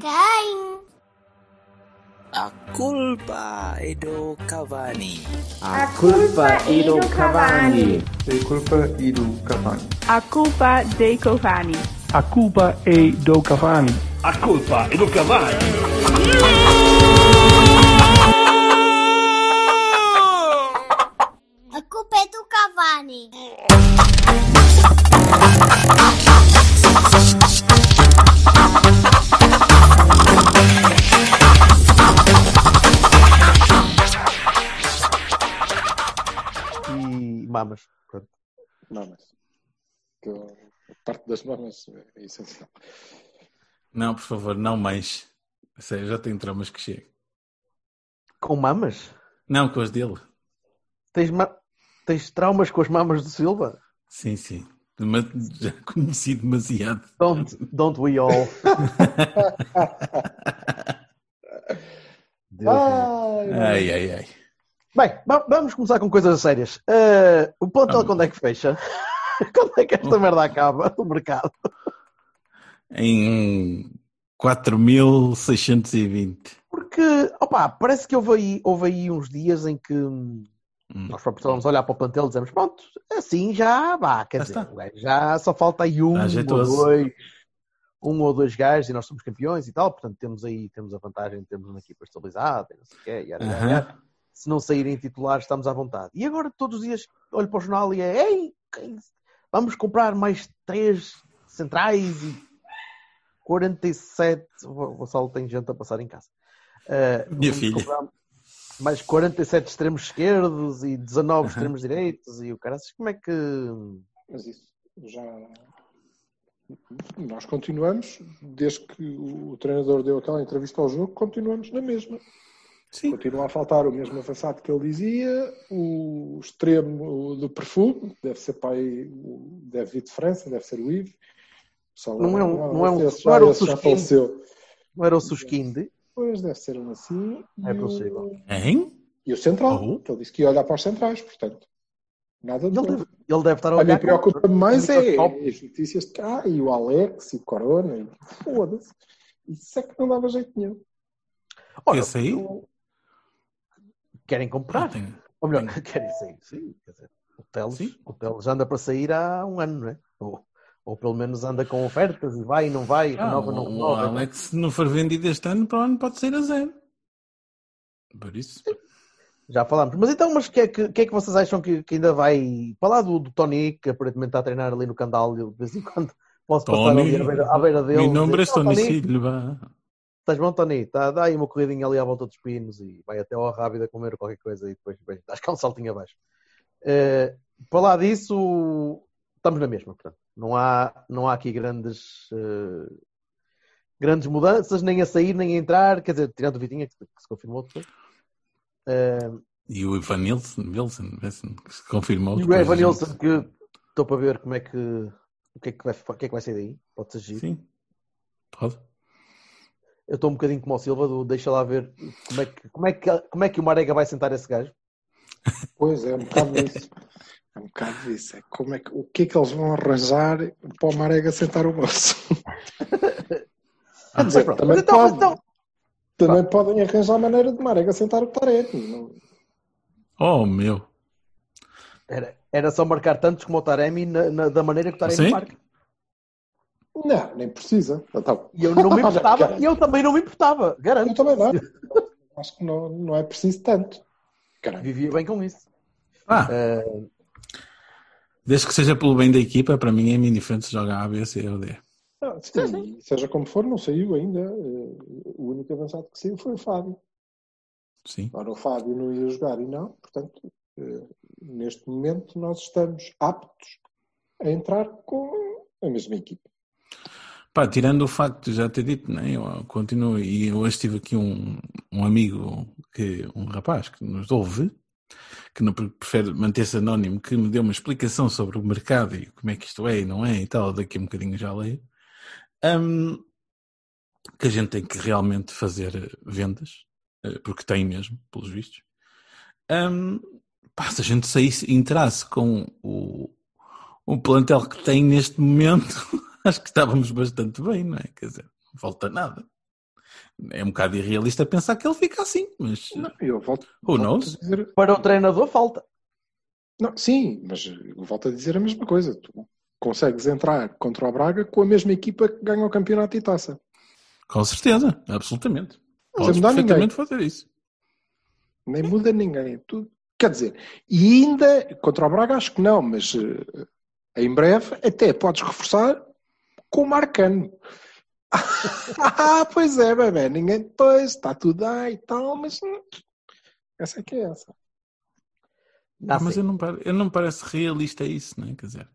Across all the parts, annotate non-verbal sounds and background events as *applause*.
quem? A culpa é do Cavani. A culpa é do Cavani. A culpa é do Cavani. A culpa dei Cavani. A culpa é do Cavani. A culpa é do Cavani. Pronto. Mamas. Que a parte das mamas é essencial. Não, por favor, não mais. Sério, já tenho traumas que chego. Com mamas? Não, com as dele. Tens, ma- Tens traumas com as mamas do Silva? Sim, sim. Dema- Já conheci demasiado. Don't, don't we all? *laughs* Deus Ai, Ai, ai, ai. Bem, va- vamos começar com coisas sérias. Eh, o plantel quando é que fecha? *laughs* quando é que esta merda acaba? O mercado. Em 4620. Porque, opa, parece que houve aí, houve aí uns dias em que hum, Hum. nós próprios estávamos a olhar para o plantel e dizemos, pronto, assim já vá, quer Já dizer, está. já só falta aí um Está ou dois, um ou dois gajos e nós somos campeões e tal, portanto temos aí, temos a vantagem de termos uma equipa estabilizada e não sei o quê, yara, yara, Aham. yara. Se não saírem titulares estamos à vontade. E agora todos os dias olho para o jornal e é, ei, quem- vamos comprar mais três centrais e 47, o Gonçalo tem gente a passar em casa. Uh, Minha filha. Mais 47 extremos esquerdos e 19 extremos direitos e o cara, como é que. Mas isso já. Nós continuamos, desde que o treinador deu aquela entrevista ao jogo, continuamos na mesma. Sim. Continua a faltar o mesmo avançado que ele dizia, o extremo do perfume, deve ser pai, o- deve vir de França, deve ser o Ives. Só Não é um- não é um- esse não era o faleceu. Não era o Susquinde? Pois deve ser um assim. É e o- possível. Hein? E o central, que ele disse que ia olhar para os centrais, portanto. Nada de Ele deve, ele deve estar a A mim olhar. preocupa-me mais é microscópio. as notícias de cá e o Alex e o Corona. E... Foda-se. Isso é que não dava jeito nenhum. Olha, Esse aí? o- Querem comprar? Ah, tem- Ou melhor, *laughs* querem sair, sim. Quer dizer, o Teles, Sim. o Teles anda para sair há um ano, não é? Ou, ou pelo menos anda com ofertas e vai e não vai, Ah, renova, não o renova. Alex, se não for vendido este ano, para o ano pode sair a zero. Por isso. Já falámos. Mas então, mas o que, é que, que é que vocês acham que, que ainda vai. Para lá do, do Tony, que aparentemente está a treinar ali no Candal, de vez em quando posso passar Tony, ali à beira, à beira dele. Mi e nombre dizer, "Oh, Tony Silva. Estás bom, Tony? Tá, dá aí uma corridinha ali à volta dos pinos e vai até ao Rábida comer qualquer coisa e depois bem, dás cá um saltinho abaixo. Eh, para lá disso, estamos na mesma, portanto. Não há, não há aqui grandes, eh, grandes mudanças, nem a sair, nem a entrar. Quer dizer, tirando o Vitinha, que, que se confirmou depois. Eh, E o Ivan Nilsson, Wilson, que se confirmou. e o gente- Nilsson, que estou para ver como é que. O que é que vai, o que é que vai sair daí? Pode ser giro. Sim. Pode. Eu estou um bocadinho como o Silva, do deixa lá ver como é que, como é que, como é que o Marega vai sentar esse gajo. Pois é, um bocado isso. É um bocado isso. É como é que, o que é que eles vão arranjar para o Marega sentar o moço? Quer dizer, pronto, também, então- pode- então- também podem arranjar a maneira de Marega sentar o Tarek. Não, Oh, meu. Era, era só marcar tantos como o Taremi na- na- da maneira que o Taremi marca. Não, nem precisa. Então, E eu não me *laughs* importava, e eu também não me importava, eu garanto. também não. Acho que não, não é preciso tanto. Caralho. Vivia bem com isso. Ah, Eh, desde que seja pelo bem da equipa, para mim é indiferente se joga A, B, C ou D. Ah, sim, seja como for, não saiu ainda. Eh, O único avançado que saiu foi o Fábio. Sim. Ora, o Fábio não ia jogar e não, portanto, eh, neste momento nós estamos aptos a entrar com a mesma equipa. Pá, tirando o facto de já ter dito, né, eu continuo, e hoje tive aqui um, um amigo, que, um rapaz que nos ouve, que não pre- prefere manter-se anónimo, que me deu uma explicação sobre o mercado e como é que isto é e não é e tal, daqui a um bocadinho já leio, Hum, que a gente tem que realmente fazer eh, vendas, eh, porque tem mesmo, pelos vistos. Hum, pá, se a gente saísse, entrasse com o, o plantel que tem neste momento, *laughs* *laughs* acho que estávamos bastante bem, não é? Quer dizer, não falta nada. É um bocado irrealista pensar que ele fica assim, mas Não, eu volto, who volto dizer. Para o treinador falta. Não, sim, mas eu volto a dizer a mesma coisa. Tu consegues entrar contra o Braga com a mesma equipa que ganha o campeonato e taça. Com certeza, absolutamente. Não Podes mudar perfeitamente fazer isso. Nem muda ninguém. Tu, quer dizer, e ainda contra o Braga acho que não, mas eh, em breve até podes reforçar com o Marcano. *laughs* ah, pois é, bebê, ninguém depois, está tudo aí e tal, mas hum, essa é que é essa. Dá mas eu não, pare- eu não me parece realista isso, não é? Quer dizer,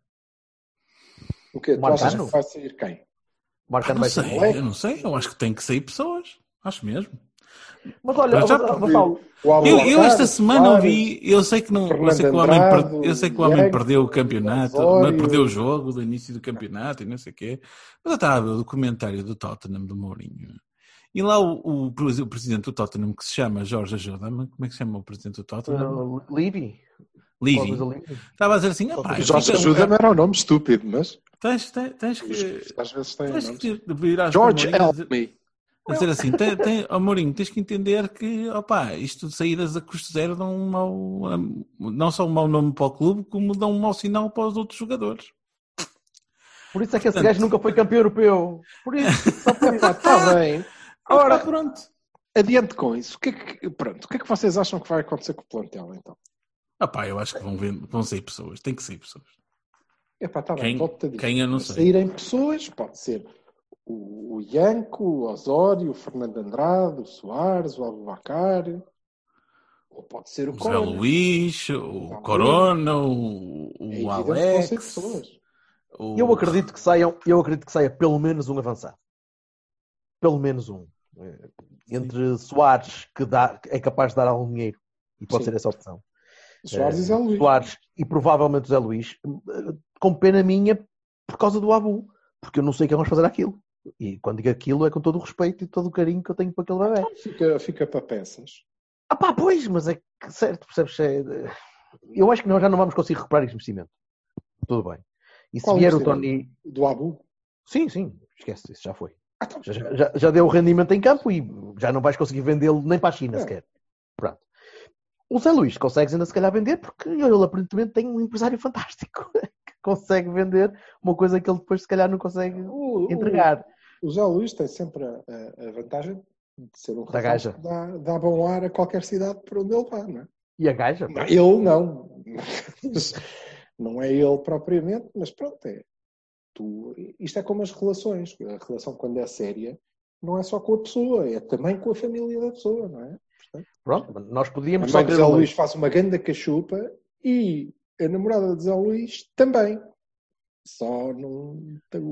O quê? Tu Marcano? achas que vai sair quem? Marcano não vai sei, moleque. eu não sei, eu acho que tem que sair pessoas. Acho mesmo. Mas olha, Mas já- Vassal- Vassal, O Abu Eu, eu esta semana Soares, vi, eu sei que não, eu sei que o homem, eu sei que o homem perdeu o campeonato, perdeu o jogo do início do campeonato e não sei o quê. Mas eu estava a ver o documentário do Tottenham do Mourinho. E lá o, o, o presidente do Tottenham, que se chama Jorge Ajuda-me, como é que se chama o presidente do Tottenham? uh, Levy. Levy. Estava a dizer assim, "Epá, Jorge ajuda-me era um nome estúpido, mas tens, tens, tens que, às vezes tem tens que virar George help me. A dizer assim, tem, tem, oh, Mourinho, tens que entender que, opá, isto de saídas a custo zero dão um mau, não só um mau nome para o clube, como dão um mau sinal para os outros jogadores. Por isso é que esse Portanto- gajo nunca foi campeão europeu. Por isso, só por isso. Está *laughs* bem. Ora, pronto. adiante com isso. O que, é que, pronto, o que é que vocês acham que vai acontecer com o plantel, então? Opá, eu acho que vão, ver, vão sair pessoas, tem que sair pessoas. Epá, tá Quem- bem, dizer. quem eu não Se sei. Saírem pessoas, pode ser o, o Ianco, o Osório, o Fernando Andrade, o Soares, o Abubacar, ou pode ser o O Zé Corona. Luís, o Zé Corona, o, É o ser Alex. o- Eu acredito que saiam, eu acredito que saia pelo menos um avançado. Pelo menos um. Eh, Entre Soares, que dá, é capaz de dar algum dinheiro, e pode Sim. ser essa opção. Soares Eh, e Zé Luís. Soares e provavelmente o Zé Luís, eh, com pena minha por causa do Abu, porque eu não sei o que vamos fazer aquilo. E quando digo aquilo é com todo o respeito e todo o carinho que eu tenho para aquele bebê. Fica, fica para peças. Ah pá, pois, mas é que, certo, percebes? É, eu acho que nós já não vamos conseguir recuperar esse investimento. Tudo bem. E se Qual vier o? Tony. Do Abu. Sim, sim, esquece, isso já foi. Ah, então, Já, já, já deu o rendimento em campo e já não vais conseguir vendê-lo nem para a China É. sequer. Pronto. O Zé Luís consegues ainda se calhar vender porque ele aparentemente tem um empresário fantástico *laughs* que consegue vender uma coisa que ele depois se calhar não consegue o, entregar. O Zé Luís tem sempre a, a- a vantagem de ser um Da gaja. que dá, dá bom ar a qualquer cidade por onde ele vai, não é? E a gaja? Não, ele *laughs* não. não é ele propriamente, mas pronto, é. Tu, isto é como as relações. A relação, quando é séria, não é só com a pessoa, é também com a família da pessoa, não é? Pronto, nós A podíamos mãe só de Zé Luís faz uma ganda cachupa e a namorada de Zé Luís também. Só não.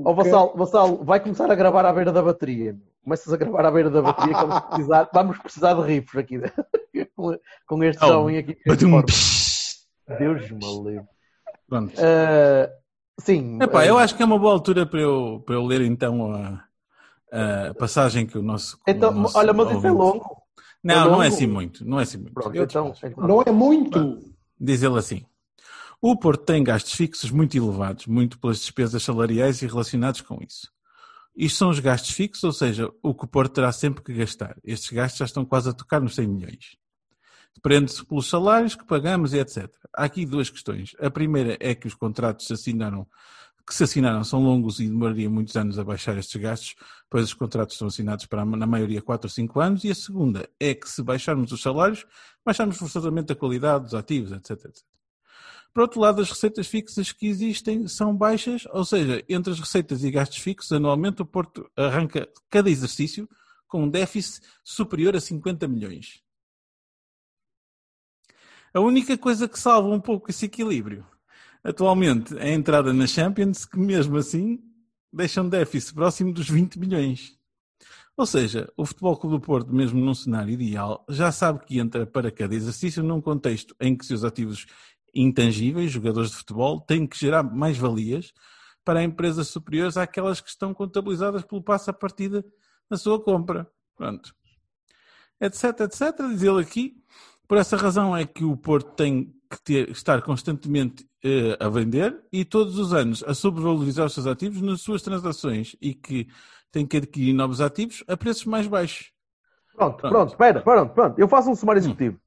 Ó Vassal, Vassal, vai começar a gravar à beira da bateria. Começas a gravar à beira da bateria que vamos precisar, *laughs* vamos precisar de riffs aqui *laughs* com, com este Oh, jovem aqui. Badum. Deus me livre. Pronto. Ah, sim. Epá, ah, eu acho que é uma boa altura para eu, para eu ler então a, a passagem que o nosso. Então, o nosso olha, mas isso é longo. Não, É não é longo? assim muito. Não é assim muito. Pronto, Eu então, despacho. Não é muito. Diz ele assim: O Porto tem gastos fixos muito elevados, muito pelas despesas salariais e relacionados com isso. Isto são os gastos fixos, ou seja, o que o Porto terá sempre que gastar. Estes gastos já estão quase a tocar nos 100 milhões. Depende-se pelos salários que pagamos e etc. Há aqui duas questões. A primeira é que os contratos assinaram, que se assinaram são longos e demoraria muitos anos a baixar estes gastos, pois os contratos são assinados para, na maioria, 4 ou 5 anos. E a segunda é que se baixarmos os salários, baixamos forçosamente a qualidade dos ativos, etc, etc. Por outro lado, as receitas fixas que existem são baixas, ou seja, entre as receitas e gastos fixos, anualmente o Porto arranca cada exercício com um déficit superior a 50 milhões. A única coisa que salva um pouco esse equilíbrio atualmente é a entrada na Champions, que mesmo assim deixa um déficit próximo dos 20 milhões. Ou seja, o Futebol Clube do Porto, mesmo num cenário ideal, já sabe que entra para cada exercício num contexto em que seus ativos intangíveis, jogadores de futebol, têm que gerar mais valias para empresas superiores àquelas que estão contabilizadas pelo passo à partida na sua compra. Pronto. Etc, etc. Diz ele aqui. Por essa razão é que o Porto tem que ter- estar constantemente eh, a vender e todos os anos a sobrevalorizar os seus ativos nas suas transações e que tem que adquirir novos ativos a preços mais baixos. Pronto, Pronto. pronto, espera, pronto, pronto. Eu faço um sumário executivo.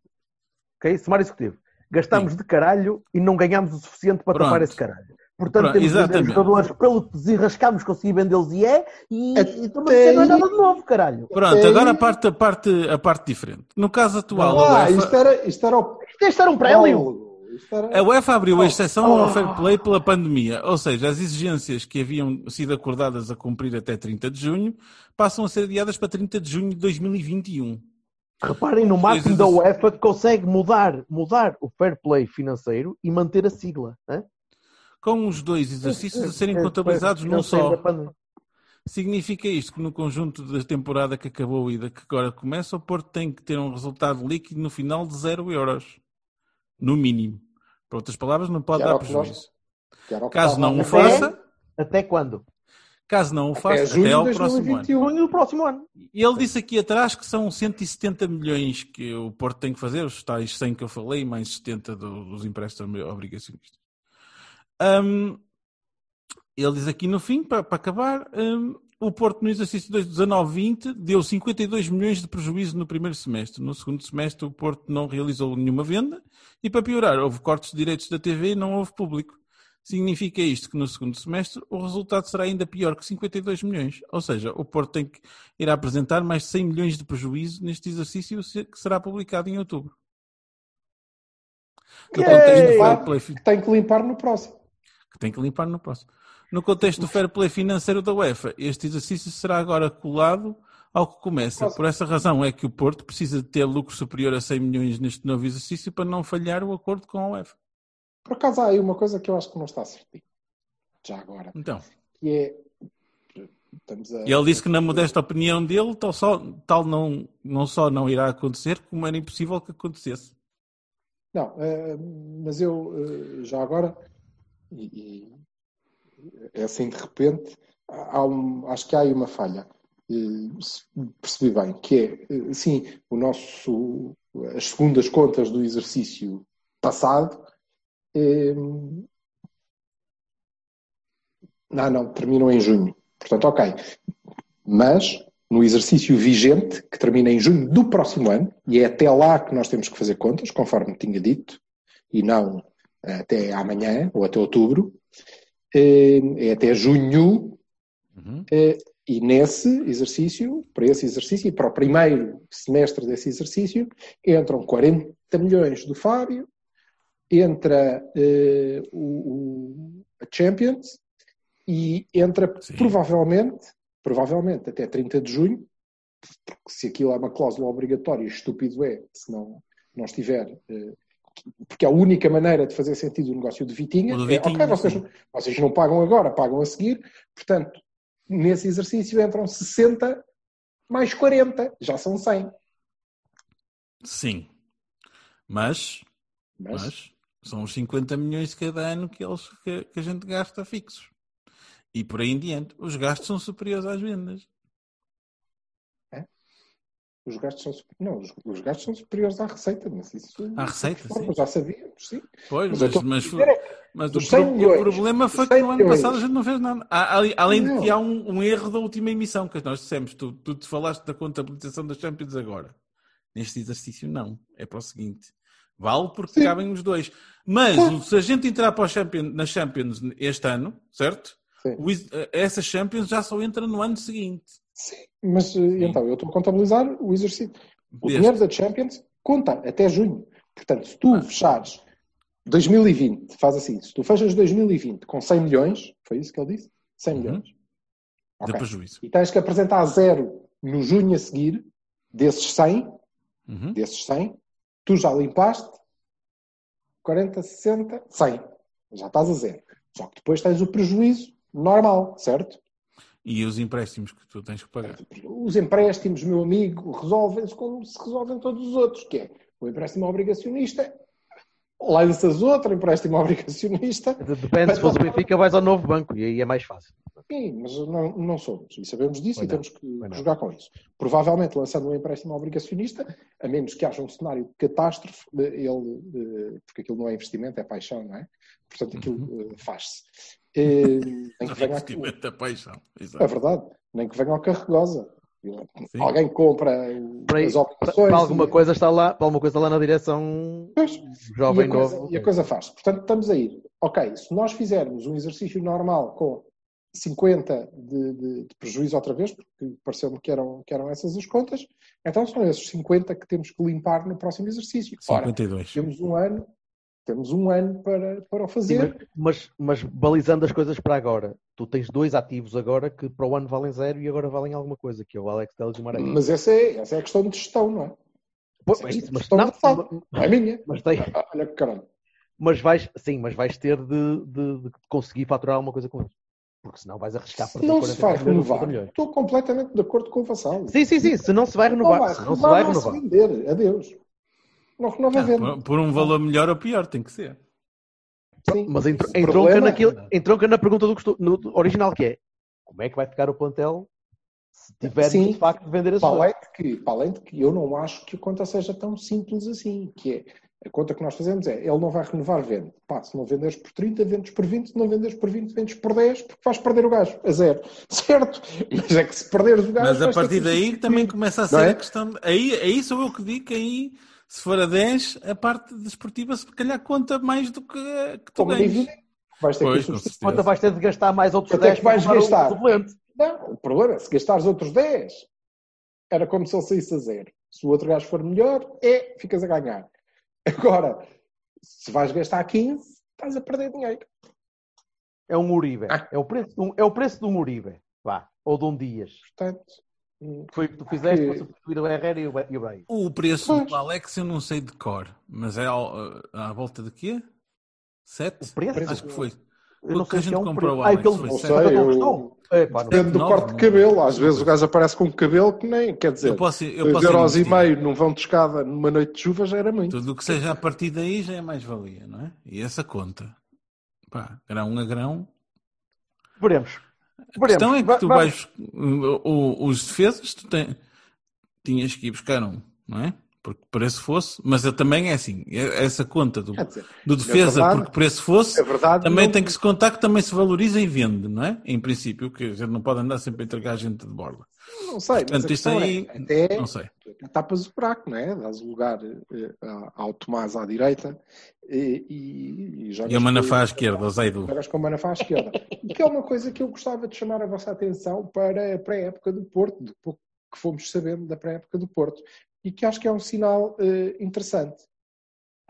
Ok? Sumário executivo. Gastamos de caralho e não ganhamos o suficiente para Pronto. tapar esse caralho. Portanto, Pronto, temos de exatamente. jogadores pelo que desenrascamos, conseguir vendê-los e é, e, Até e estamos a dizer não é nada de novo, caralho. Pronto, Até agora a parte, a, parte, a parte diferente. No caso atual, a Ah, UEFA, isto era, isto era o Isto era um prémio. Era- a UEFA abriu Oh, a exceção oh. ao fair play pela pandemia, ou seja, as exigências que haviam sido acordadas a cumprir até 30 de junho passam a ser adiadas para 30 de junho de 2021. Reparem no Coisas da. UEFA que consegue mudar, mudar o fair play financeiro e manter a sigla. Com os dois exercícios a serem contabilizados num só. Significa isto que no conjunto da temporada que acabou e da que agora começa, o Porto tem que ter um resultado líquido no final de 0 euros. No mínimo. Por outras palavras, não pode dar prejuízo. Caso não o faça, Até quando? Caso não o Até faça, junho até ao próximo ano. 2021. Junho do próximo ano. E ele disse aqui atrás que são 170 milhões que o Porto tem que fazer, os tais 100 que eu falei, mais 70 do- dos empréstimos obrigacionistas. Hum, ele diz aqui no fim, para, para acabar, hum, o Porto no exercício 19-20 deu 52 milhões de prejuízo no primeiro semestre. No segundo semestre o Porto não realizou nenhuma venda e, para piorar, houve cortes de direitos da TV e não houve público. Significa isto que no segundo semestre o resultado será ainda pior que 52 milhões. Ou seja, o Porto tem que ir apresentar mais de 100 milhões de prejuízo neste exercício que será publicado em outubro. No Yay! contexto do fair play, que tem que limpar no próximo. que tem que limpar no próximo. No contexto do fair play financeiro da UEFA, este exercício será agora colado ao que começa. Por essa razão é que o Porto precisa de ter lucro superior a 100 milhões neste novo exercício para não falhar o acordo com a UEFA. Por acaso há aí uma coisa que eu acho que não está certinho. Já agora. Então, Que é. A... E ele disse que na modesta opinião dele, tal, só, tal não, não só não irá acontecer, como era impossível que acontecesse. Não, eh, mas eu eh, já agora, e, e é assim de repente, há um- acho que há aí uma falha. Eh, percebi bem, que é, sim, o nosso, as segundas contas do exercício passado, eh, não, não, terminam em junho. Portanto, ok. Mas, no exercício vigente, que termina em junho do próximo ano, e é até lá que nós temos que fazer contas, conforme tinha dito, e não eh, até amanhã ou até outubro, eh, é até junho, Uhum. eh, e nesse exercício, para esse exercício, e para o primeiro semestre desse exercício, entram 40 milhões do Fábio, entra eh, o, a Champions e entra Sim. provavelmente, provavelmente até 30 de junho, porque se aquilo é uma cláusula obrigatória, estúpido é, se não, não estiver. eh, porque a única maneira de fazer sentido o negócio de Vitinha O é, Vitinha, ok, vocês, sim. vocês não pagam agora, pagam a seguir, portanto, nesse exercício entram 60 mais 40, já são 100. Sim. Mas, Mas, mas são os 50 milhões cada ano que, eles, que, que a gente gasta fixos. E por aí em diante, os gastos são superiores às vendas. os gastos são, não, os, os gastos são superiores à receita, mas isso À receita, de forma, sim. já sabíamos, sim. Pois, Mas mas, mas, é mas o, dos 100 pro- o milhões, problema foi que 100 no ano milhões. passado a gente não fez nada. Ali- Além de que há um, um erro da última emissão, que nós dissemos, tu, tu te falaste da contabilização das Champions agora. Neste exercício, não. É para o seguinte. Vale porque Sim. cabem os dois. Mas o- se a gente entrar para Champions, na Champions este ano, certo? Sim. O is- essa Champions já só entra no ano seguinte. Sim, mas eh, então eu estou a contabilizar o exercício. O Deste. dinheiro da Champions conta até junho. Portanto, se tu fechares 2020, faz assim, se tu fechas 2020 com 100 milhões, foi isso que ele disse? 100 Uhum. milhões. De Ok. prejuízo. E tens que apresentar zero no junho a seguir, desses 100, Uhum. desses 100, tu já limpaste 40, 60, 100. Já estás a zero. Só que depois tens o prejuízo normal, certo? E os empréstimos que tu tens que pagar. Os empréstimos, meu amigo, resolvem-se como se resolvem todos os outros, que é o empréstimo obrigacionista, lanças outro empréstimo obrigacionista, Depende, se fosse o Benfica, vais ao novo banco e aí é mais fácil. Sim, mas não, não somos. E sabemos disso Pois e não. temos que Pois não. jogar com isso. Provavelmente, lançando um empréstimo obrigacionista, a menos que haja um cenário de catástrofe, ele, porque aquilo não é investimento, é paixão, não é? Portanto, aquilo Uhum. eh, faz-se. Eh, nem que venha. *laughs* Investimento da paixão. É Exato. verdade, nem que venha ao Carregosa. Sim. Alguém compra Para, as para- obrigações. para alguma e- coisa está lá, para alguma coisa lá na direção Pois. E jovem a, coisa, novo. e a coisa faz. Portanto, estamos a ir. Ok, se nós fizermos um exercício normal com 50 de, de- de prejuízo outra vez, porque pareceu-me que eram, que eram essas as contas, então são esses 50 que temos que limpar no próximo exercício. Ora, 52. temos um ano, temos um ano para, para o Sim, fazer. mas, mas balizando as coisas para agora, tu tens dois ativos agora que para o ano valem zero e agora valem alguma coisa, que é o Alex Telles e o Maré. Mas essa é, essa é a questão de gestão, não é? Pois, essa é isso, mas, não, de fato. Não é minha. mas, tem, Olha que caralho. mas vais, sim, mas vais ter de, de- de conseguir faturar alguma coisa com isso. Porque senão vais arriscar para ter Não se vai 43 milhões, renovar. 50 milhões. Estou completamente de acordo com o Vassal. Sim, sim, sim, se não se vai renovar, Não vai se não se renovar, vai vai renovar. se vender. Adeus. Não renova Ah, venda. por, por um valor melhor ou pior, tem que ser. Sim. Mas entr- entronca, problema- naquilo, entronca na pergunta do, no do original, que é como é que vai ficar o plantel se tiver Sim. de facto de vender esse Para jogo? além, de que, para além de que eu não acho que a conta seja tão simples assim, que é a conta que nós fazemos é ele não vai renovar, vende. Pá, se não venderes por 30, vendes por 20, se não venderes por 20, vendes por 10, porque vais perder o gajo, a zero. *laughs* Certo? Mas é que se perderes o gajo. Mas a partir daí também começa a ser é? a questão. Aí, aí sou eu que digo que aí, se for a 10, a parte desportiva se calhar conta mais do que, que tu ganhas. vais ter Pois, que substituir. Quanto vais ter de gastar mais outros Quanto é 10 que vais o gastar? suplente? Não, o problema é se gastares outros 10, era como se ele saísse a zero. Se o outro gajo for melhor, é, ficas a ganhar. Agora, se vais gastar 15, estás a perder dinheiro. É um Uribe. Ah. É, o preço de um, é o preço de um Uribe. Vá. Ou de um Dias. Portanto, Foi o que tu fizeste Que- para substituir o Herrera e o, Be- e o preço Pois. do Alex eu não sei de cor, mas é ao- à volta de quê? Sete? O preço? Acho que foi. Eu não sei a se é gente um comprou preço. o Ah, Alex aquele foi Não sei, eu- Depende do corte de cabelo. Às vezes o gajo aparece com um cabelo que nem, quer dizer, Eu posso, eu 2 posso euros e meio num vão de escada numa noite de chuva já era muito. Tudo o que seja a partir daí já é mais valia, não é? E essa conta, pá, grão a grão. Veremos. A questão é que tu vais. o- os defesas, tu tem- tinhas que ir buscar um, não é? Porque preço fosse, mas eu também é assim, é- essa conta do, dizer, do defesa, verdade- porque preço fosse, é verdade, também não- tem que se contar que também se valoriza e vende, não é? Em princípio, que a gente não pode andar sempre a entregar a gente de borla. Não sei, mas Portanto, a questão aí, é, até não sei. tapas o buraco, não é? Dás lugar eh, ao Tomás à direita e, e, e jogas E a Manafá à esquerda, o Zaidu. Jogas com o Manafá à esquerda. E que é uma coisa que eu gostava de chamar a vossa atenção para a pré-época do Porto, do pouco que fomos sabendo da pré-época do Porto. E que acho que é um sinal eh, interessante.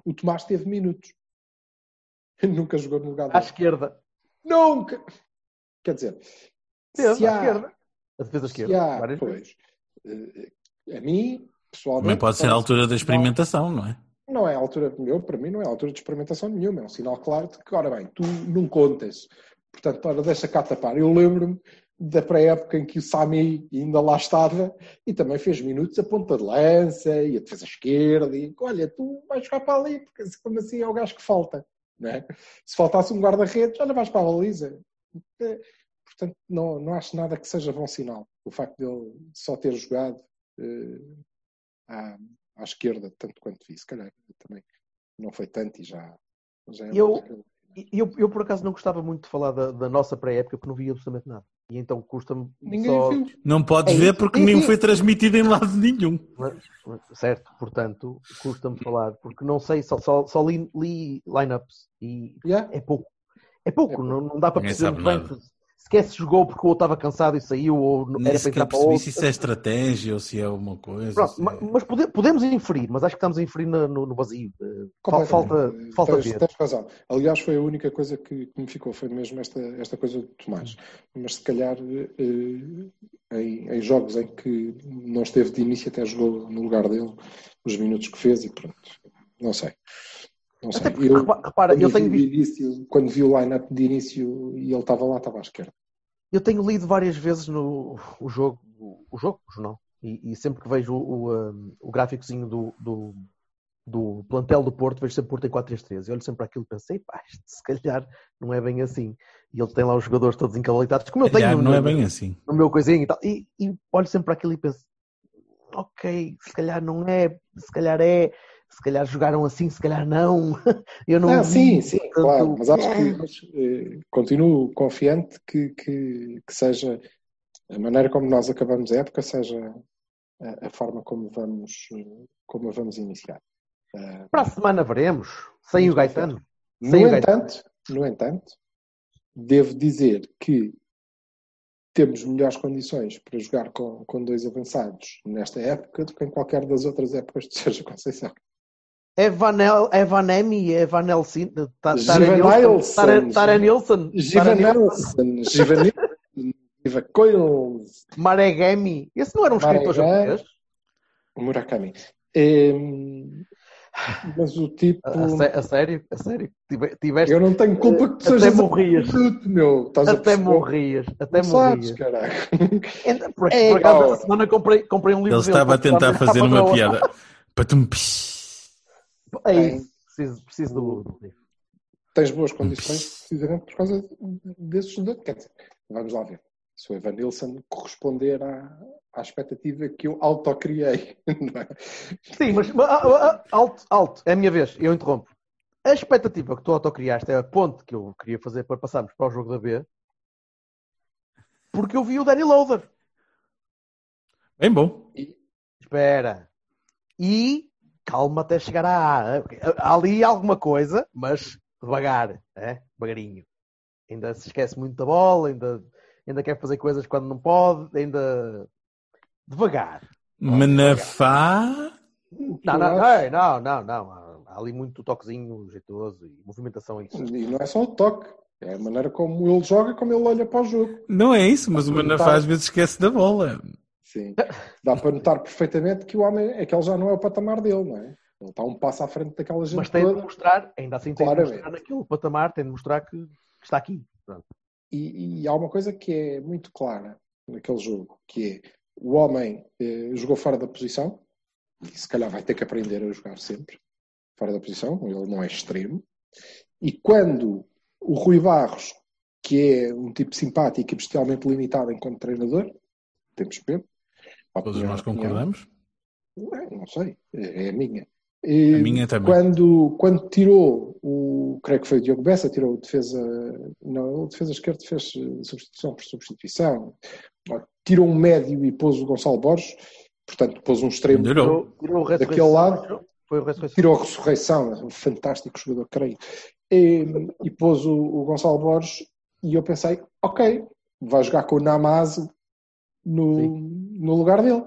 O Tomás teve minutos. *laughs* Nunca jogou no lugar À dele. esquerda. Nunca! Quer dizer, Teve, se à há, esquerda. A defesa esquerda. há, Várias pois, eh, a mim, pessoalmente... Também pode ser a altura da experimentação, não é? Não é a altura, meu, para mim não é a altura de experimentação nenhuma, é um sinal claro de que, ora bem, tu não contas. Portanto, ora, deixa cá tapar. Eu lembro-me da pré-época em que o Sami ainda lá estava e também fez minutos a ponta de lança e a defesa esquerda e olha, tu vais jogar para ali, porque como assim é o gajo que falta. Não é? Se faltasse um guarda-redes, olha, vais para a baliza. Eh, Portanto, não, não acho nada que seja bom sinal. O facto de ele só ter jogado eh, à, à esquerda, tanto quanto vi, se calhar também não foi tanto e já, já é Eu- Eu, eu, por acaso, não gostava muito de falar da, da nossa pré-época porque não vi absolutamente nada. E então custa-me Ninguém só... viu. Não podes É ver isso. porque Sim, nem foi transmitido em lado nenhum. Certo, portanto, custa-me falar, porque não sei, só, só, só li, li lineups e Yeah. é pouco. É pouco, É pouco. Não, não dá para perceber muito bem sequer se jogou porque o outro estava cansado e saiu, ou não- Nem era para entrar para percebi outro. se isso é estratégia ou se é uma coisa. Pronto, se ma- é- mas pode- podemos inferir, mas acho que estamos a inferir no, no- no vazio. Eh. Falta, falta tens, ver. tens razão. Aliás, foi a única coisa que, que me ficou, foi mesmo esta, esta coisa do Tomás. Mas se calhar eh, em, em jogos em que não esteve de início, até jogou no lugar dele os minutos que fez e pronto. Não sei. Não sei. Até porque, Eu, repa- repara, eu tenho, visto, início, quando vi o line-up de início e ele estava lá, estava à esquerda. eu tenho lido várias vezes no o jogo, o, o jogo, o jornal, e, e sempre que vejo o, o, o gráficozinho do, do, do plantel do Porto, vejo sempre Porto em 4-3-3. E olho sempre para aquilo e pensei, pá, isto se calhar não é bem assim. E ele tem lá os jogadores todos encavalitados, como eu tenho no, não é bem assim. no meu coisinho e tal. E, e olho sempre para aquilo e penso, ok, se calhar não é, se calhar é, se calhar jogaram assim, se calhar não. *laughs* Eu não Ah, sim, sim, claro. Mas acho que mas, eh, continuo confiante que, que, que seja a maneira como nós acabamos a época seja a, a forma como vamos, como a vamos iniciar. Eh, Para a semana veremos. Sem o Gaetano. No Sem o Gaetano. entanto, no entanto, devo dizer que temos melhores condições para jogar com, com dois avançados nesta época do que em qualquer das outras épocas de *laughs* Sérgio Conceição. Evanel, Evanemi, Evanelson, Givanilson. Taranilson, Givanelson, Givanilson, Givacoils, Maregemi. Esse não era um escritor Maregami. japonês? Murakami. Mas o tipo. A, a sé- a sério? A sério? Tive- Tiveste, Eu não tenho culpa que tu Até sejas morrias. absoluto, meu. Estás até morrias. Até Não sabes, morrias. caralho. Ainda- Por, É, por acaso, pá. esta semana comprei, comprei um livro Ele estava a tentar fazer uma piada. Patum, psh. É isso. Preciso, preciso do, do livro. Tens boas condições precisamente por causa desses dois. Quer dizer, vamos lá ver. Se o Evan Nilsson corresponder à, à expectativa que eu autocriei. *laughs* não é? Sim, mas mas, ah, ah, ah, alto, alto, é a minha vez, eu interrompo. A expectativa que tu autocriaste é a ponte que eu queria fazer para passarmos para o jogo da B, porque eu vi o Danny Loader. Bem bom. Espera. E calma até chegar à A. Há ali alguma coisa, mas devagar, é? devagarinho. Ainda se esquece muito da bola, ainda, ainda quer fazer coisas quando não pode, ainda devagar. Manafá. Não, não, não, não, não, não. Há ali muito toquezinho jeitoso e movimentação em E não é só o toque. É a maneira como ele joga, como ele olha para o jogo. Não é isso, mas o Manafá às vezes esquece da bola. Sim. *laughs* Dá para notar perfeitamente que o homem, aquele já não é o patamar dele, não é? Ele está um passo à frente daquela gente Mas tem de toda. mostrar, ainda assim tem de Claramente. mostrar naquele patamar, tem de mostrar que, que está aqui. E, e há uma coisa que é muito clara naquele jogo, que é o homem eh, jogou fora da posição, e se calhar vai ter que aprender a jogar sempre fora da posição, ele não é extremo. E quando o Rui Barros, que é um tipo simpático e bestialmente limitado enquanto treinador, temos pena. Todos nós opinião. concordamos. Não, não sei, é é a minha. E A minha também. Quando, quando tirou o, creio que foi o Diogo Bessa, tirou o defesa, não, o defesa esquerdo fez eh, substituição por substituição, tirou um médio e pôs o Gonçalo Borges, portanto pôs um extremo. Tirou, tirou Daquele lado. tirou- Foi o ressurreição. tirou a ressurreição, um fantástico jogador, creio, e, e pôs o, o Gonçalo Borges, e eu pensei, ok, vai jogar com o Namazo no, no lugar dele.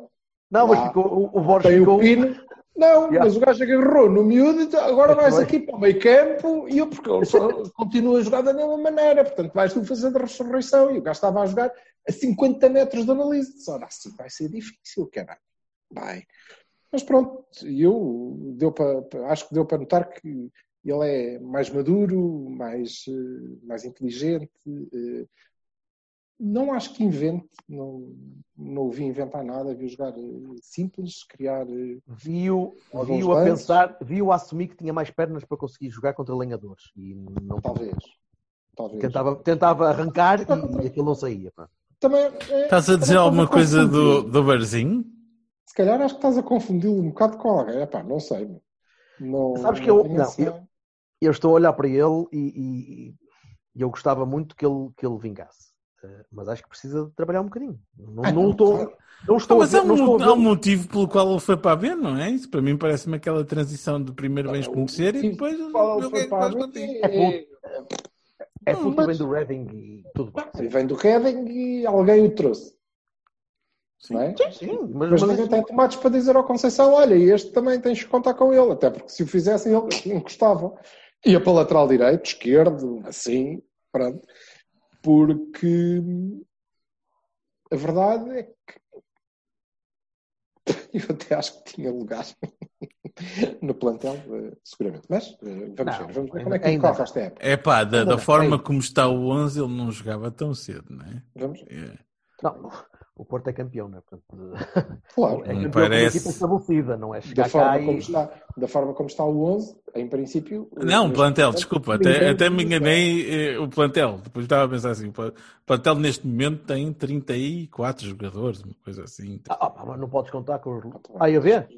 Não, mas ficou, o, o Borges Tem ficou. o Pino. Não, Yeah. mas o gajo agarrou no miúdo, então agora vais Foi. aqui para o meio campo e eu porque ele só *laughs* continua a jogar da mesma maneira, portanto vais tu fazer a ressurreição e o gajo estava a jogar a 50 metros de análise. Ora, assim vai ser difícil, caralho. Vai. Mas pronto, eu deu para, acho que deu para notar que ele é mais maduro, mais, eh, mais inteligente. Não acho que invente, não, não o vi inventar nada, vi jogar eh, simples, criar eh, Viu, viu a pensar, viu a assumir que tinha mais pernas para conseguir jogar contra lenhadores. E não Talvez. Talvez. Tentava, tentava arrancar e, e aquilo não saía. pá. Também, é, Estás a dizer alguma coisa do, do Barzinho? Se calhar acho que estás a confundi-lo um bocado com alguém. Epá, não sei. Não, Sabes que eu- não, essa- eu- Eu estou a olhar para ele e, e- e eu gostava muito que ele, que ele vingasse. Eh, mas acho que precisa de trabalhar um bocadinho. Não, Ah, não não, estou, claro. não Ah, estou a mas há ver- não um, estou a há um motivo pelo qual ele foi para a B, não é? Isso para mim parece-me aquela transição de primeiro vens Ah, conhecer e depois é foi que para faz B contigo. é- É mas- vem do Reading e tudo bem. Vem do Reading e alguém o trouxe. Sim. É? Sim, mas, Mas mas ninguém isso- tem tomates para dizer ao Conceição: olha, este também tens que contar com ele, até porque se o fizessem, ele *laughs* encostava. Ia para o lateral direito, esquerdo, assim, pronto. Porque a verdade é que *laughs* eu até acho que tinha lugar *laughs* no plantel, eh, seguramente. Mas eh, vamos Não, ver, vamos ver ainda- como é que ainda corre esta época. É pá, da, da forma bem. como está o 11, ele não jogava tão cedo, não é? Vamos, É. não, o Porto é campeão, não é? Portanto, *laughs* claro. é campeão parece- equipa estabelecida, não é Da chegar cá forma, e... como está, da forma como está o 11, em princípio. Não, este plantel, desculpa, até, até me enganei eh, o plantel. Depois estava a pensar assim: o pla- plantel neste momento tem 34 jogadores, uma coisa assim. Ah, pá, mas não podes contar com os... Ah, ia ver?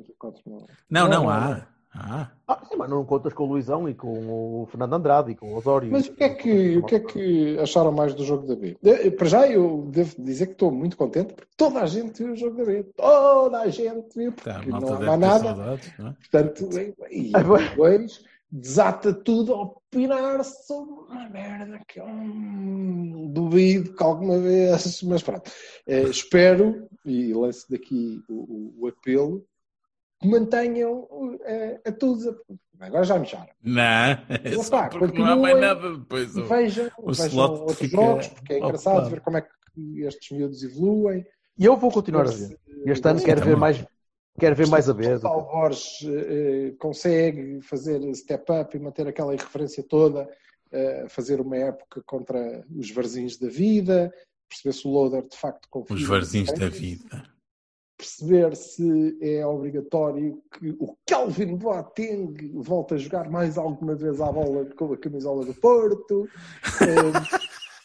Não, não, não, há. Ah, Ah, sim, mas não contas com o Luizão e com o Fernando Andrade e com o Osório. Mas o que, é que, o que é que acharam mais do jogo da B? Para já eu devo dizer que estou muito contente porque toda a gente viu o jogo da B. Toda a gente viu, porque tá, não há nada. saudades, não é? Portanto, e *laughs* depois desata tudo a opinar sobre uma merda que eu hum, duvido que alguma vez, mas pronto. Eh, espero, e lanço daqui o, o- o apelo, mantenham eh, a Tusa. Agora já me charam. Não, é Mas, só pá, porque não há mais nada depois. Ó. vejam, o vejam slot outros fica jogos, porque é engraçado ocupado. ver como é que estes miúdos evoluem. E eu vou continuar a ver. Este ano Sim, quero ver mais, quero ver mais a ver. O Paulo Borges eh, consegue fazer step up e manter aquela irreferência toda, eh, fazer uma época contra os varzinhos da vida, perceber se o Loader de facto confia. Os no varzinhos da vida. Perceber se é obrigatório que o Kelvin Boateng volte a jogar mais alguma vez à bola com a camisola do Porto. Eh,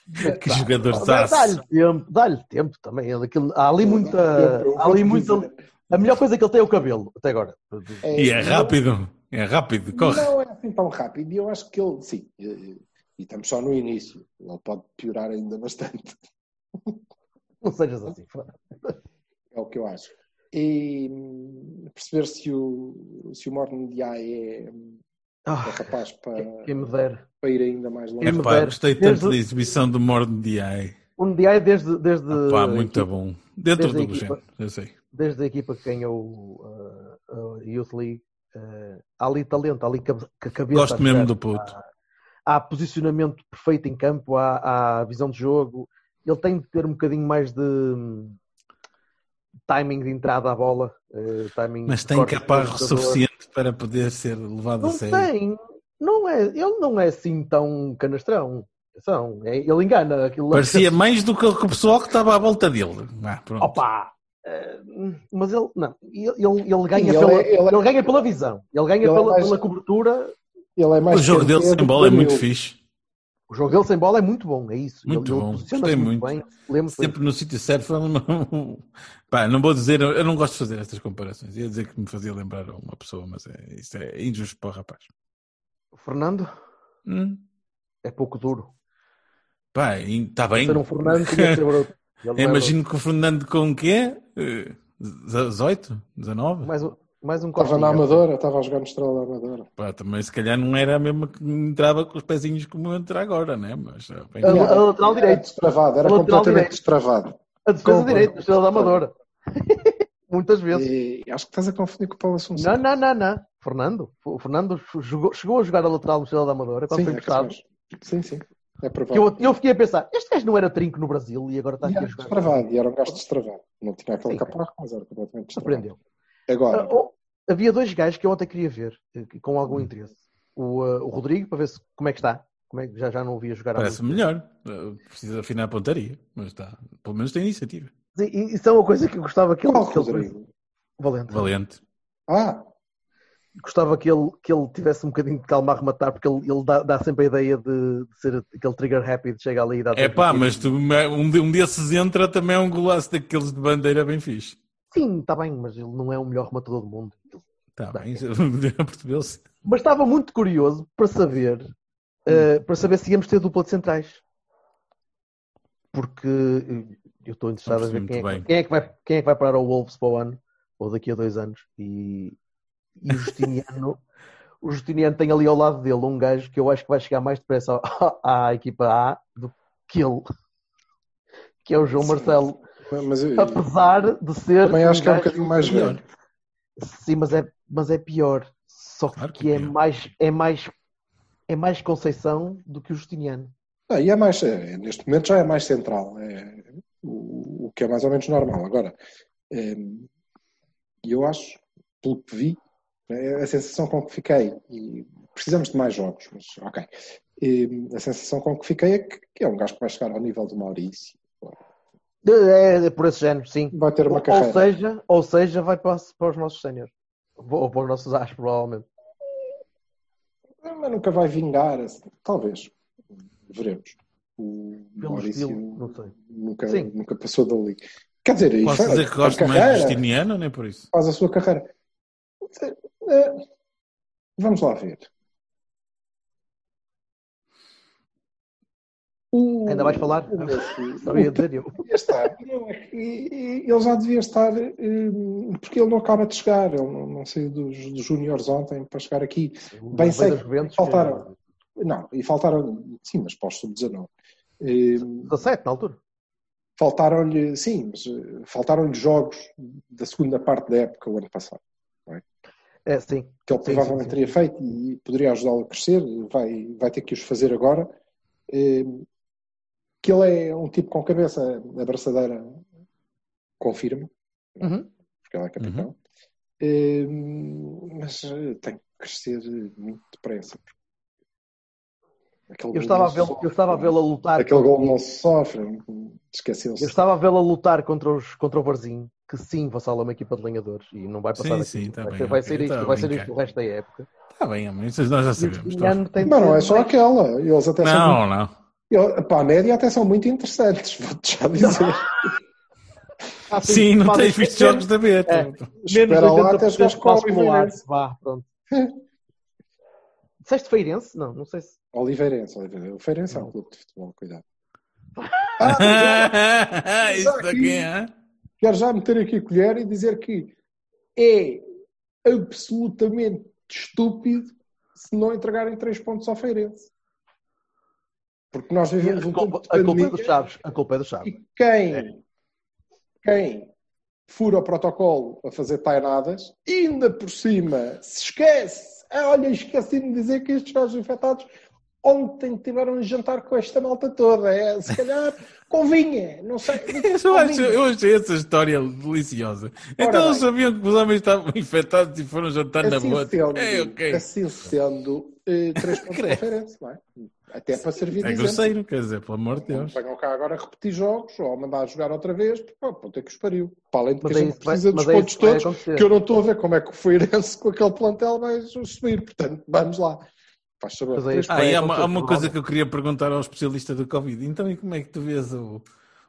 *laughs* Que jogador Dá-. Dá-lhe tempo, dá-lhe tempo também. Ele- aquilo- há ali muita. Eu Há ali muita. dizer, A melhor coisa que ele tem é o cabelo, até agora. E é rápido. É rápido. Corre. Não é assim tão rápido. E eu acho que ele, sim, e, e estamos só no início. Ele pode piorar ainda bastante. Não sejas assim. É o que eu acho. E hum, perceber se o, se o Morton Diay é, é Ah, capaz para, me dera. para ir ainda mais longe. Gostei tanto Desde- da exibição do Morden DI. Um dia desde, desde, Pá, muito equipa- bom. Dentro do equipa- género, eu sei. desde a equipa que ganhou uh, a Youth League. uh, há ali talento, há ali cabe- ca- cabeça. Gosto mesmo do puto. há posicionamento perfeito em campo, há, há visão de jogo. Ele tem de ter um bocadinho mais de hum, timing de entrada à bola. eh, timing Mas de tem caparro suficiente para poder ser levado a Não sério. tem. Não é, ele não é assim tão canastrão. Atenção, é- ele engana aquilo. Parecia mais do que o pessoal que estava à volta dele. Ah. Opa! eh, Mas ele, não, ele, ele, ganha, Sim, ele pela, é- ele é- ele ganha pela visão, ele ganha Ele é pela, mais- pela cobertura. Ele é mais o jogo dele sem bola é que muito fixe. O jogo dele sem bola é muito bom, é isso. Muito ele, bom, ele gostei muito bem. bem. Sempre no sítio certo. foi uma- *laughs* Pá, não vou dizer, eu não gosto de fazer estas comparações. Ia dizer que me fazia lembrar uma pessoa, mas é, isso é injusto para o rapaz. O Fernando Hum. é pouco duro. Pá, está bem. Ser um Fernando tinha que ser. *laughs* Ele é imagino que o Fernando com o quê? Eh, 18? 19? broto. Mais um, mais um Estava na. Amadora, estava a jogar no Estrela da Amadora. Pá, também se calhar não era a mesma que entrava com os pezinhos como entra agora, né? Mas, ah, bem, A- a lateral Era direito. destravado, era A lateral completamente direito. destravado. A defesa direita, a estrela da Amadora. *laughs* Muitas vezes. E acho que estás a confundir com o Paulo Assunção. Não, não, não, não. Fernando. O Fernando jogou- chegou a jogar a lateral no Estrela da Amadora quando Sim, foi é emprestado. capaz. sim, sim. É provável. eu, eu fiquei a pensar, este gajo não era trinco no Brasil e agora está E aqui a era jogar. destravado, e era um gajo destravado. Não tinha aquele Sim. caparro, mas era completamente destravado. Surpreendeu. Agora, Ah, havia dois gajos que eu ontem queria ver, eh, com Hum. algum interesse. O, ah, o Rodrigo, para ver se, como é que está. Como é que já, já não o via jogar parece melhor. Eh, Precisa afinar a pontaria, mas está. Pelo menos tem iniciativa. E, isso é uma coisa que eu gostava que ele. qual que ele-? Valente. Valente. Ah, Gostava que ele, que ele tivesse um bocadinho de calma a rematar, porque ele, ele dá, dá sempre a ideia de, de ser aquele trigger happy, de chegar ali e dar É pá, mas tu, um, de- um desses entra também é um golaço daqueles de bandeira bem fixe. Sim, está bem, mas ele não é o melhor rematador do mundo. Está Tá. bem, percebeu-se. Mas estava muito curioso para saber, eh, para saber se íamos ter dupla de centrais. Porque eh, eu estou interessado em ver quem é, quem, é que vai, quem é que vai parar ao Wolves para o ano, ou daqui a dois anos. E, e o Justiniano, *laughs* o Justiniano tem ali ao lado dele um gajo que eu acho que vai chegar mais depressa *laughs* à, à equipa A do que ele, que é o João Sim. Marcelo. Mas eu, Apesar de ser. também acho que é um bocadinho mais velho. Sim, mas é, mas é pior. Só Claro que que é é pior. mais, é mais é mais Conceição do que o Justiniano. Ah, e é mais, é, neste momento já é mais central, é, o, o que é mais ou menos normal. Agora, é, eu acho, pelo que vi, é a sensação com que fiquei, e precisamos de mais jogos, mas ok. E a sensação com que fiquei é que, que é um gajo que vai chegar ao nível do Maurício, É, é por esse género, sim. vai ter uma Ou carreira. seja, ou seja, vai para, para os nossos séniores. Ou para os nossos as, provavelmente. mas nunca vai vingar, assim, talvez. Veremos. O Pelo Maurício estilo, não sei. nunca, Sim. nunca passou dali. Quer dizer, Posso faz- dizer que gosto mais de Justiniano, nem por isso. Faz a sua carreira. É, Vamos lá ver. O- Ainda vais falar? o Só *laughs* ia dizer eu. estar. Não, é ele já devia estar, hum, porque ele não acaba de chegar. Ele não, não saiu dos, dos júniores ontem para chegar aqui. Bem Veio sei das que faltaram. Não, e faltaram, sim, mas para os sub-19. Hum, 17 na altura. Faltaram-lhe, sim, mas eh, faltaram-lhe jogos da segunda parte da época, o ano passado. É, sim. que ele Sim, provavelmente sim, sim. teria feito e poderia ajudá-lo a crescer, vai, vai ter que os fazer agora. Eh, Que ele é um tipo com cabeça abraçadeira, confirma, Uhum. porque ele é capitão. Eh, Mas eh, tem que crescer muito depressa. Aquele Eu gol estava a não vê-lo eu estava a vê-lo a lutar. Aquele gol não se sofre, esqueceu-se. Eu estava a vê-lo a lutar contra, os, contra o Varzinho, que sim, vassala uma equipa de lenhadores e não vai passar Sim, daqui. sim, tá vai, bem, ser, vai ser isto, tá vai bem, ser isto o resto da época. Está bem, isso nós já sabemos. Mas não ser é só aquela. Eles até são Não, não. Ele, para a média até são muito interessantes, *laughs* vou-te já dizer. Ah, Sim, não fazem tens visto jogos da B. É. Espera lá até 80% jogares com. Oliveirense. Vá, pronto. Disseste Feirense? Não, não sei se. Oliveirense, Oliveirense. O Feirense é um clube de futebol, cuidado. *laughs* *laughs* Isso daqui é. Quero já meter aqui a colher e dizer que é absolutamente estúpido se não entregarem três pontos ao Feirense. Porque nós vivemos um tempo de a culpa é pandemia dos Chaves. A culpa é dos Chaves. e quem, quem fura o protocolo a fazer tainadas, ainda por cima se esquece. Ah, olha, esqueci-me de dizer que estes gajos infectados ontem tiveram um jantar com esta malta toda. É, se calhar *laughs* convinha, não sei. *laughs* Eu, acho, eu achei essa história deliciosa. então bem. eles sabiam que os homens estavam infectados e foram jantar na Assim boa. sendo, É, ok. assim sendo eh, três *laughs* pontos de Credo. conferência, não é? Até para servir de É grosseiro, quer dizer, pelo amor de Deus. venham cá agora repetir jogos ou mandar jogar outra vez, pô, puta que os pariu. Para além de que Mas a é gente isso, vai- precisa dos mas é pontos todos, acontecer. que eu não estou a ver como é que o Feirense com aquele plantel vai subir. Portanto, vamos lá. Faz saber. É. Ah, e há uma, há uma coisa que eu queria perguntar ao especialista do Covid. Então, e como é que tu vês o,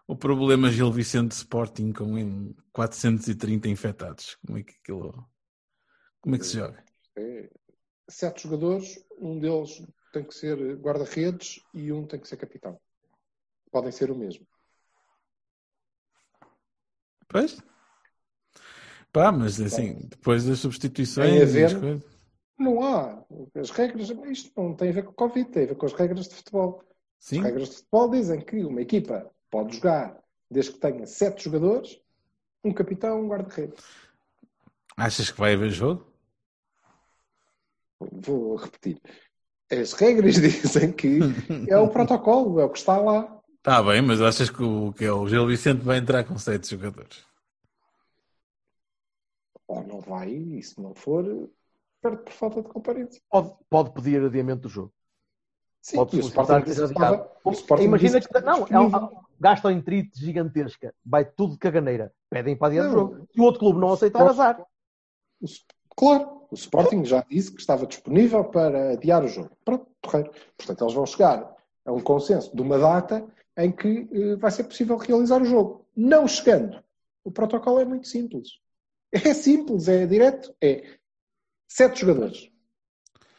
o problema Gil Vicente Sporting com em 430 infectados? Como é que aquilo. Como é que se joga? É, sete jogadores, um deles tem que ser guarda-redes e um tem que ser capitão. Podem ser o mesmo. Pois? Pá, mas assim, depois das substituições Tem a ver- as coisas. Não há. As regras, isto não tem a ver com o Covid, tem a ver com as regras de futebol. Sim? As regras de futebol dizem que uma equipa pode jogar desde que tenha sete jogadores, um capitão, um guarda-redes. Achas que vai haver jogo? Vou repetir. As regras *laughs* dizem que é o protocolo, é o que está lá. Está bem, mas achas que o, que é, o Gil Vicente vai entrar com sete jogadores? Ou não vai, e se não for, perde por falta de comparência. Pode, pode pedir adiamento do jogo. Sim, Pode e o Sporting que estava- adiado. o Imagina que. Não, é um, gasta em trite gigantesca. Vai tudo de caganeira. Pedem para adiar o jogo. Se o outro clube não aceitar, azar. Claro, o Sporting já disse que estava disponível para adiar o jogo. Pronto, correto. Portanto, eles vão chegar a um consenso de uma data em que eh, vai ser possível realizar o jogo. Não chegando, o protocolo é muito simples. É simples, é direto, é sete jogadores.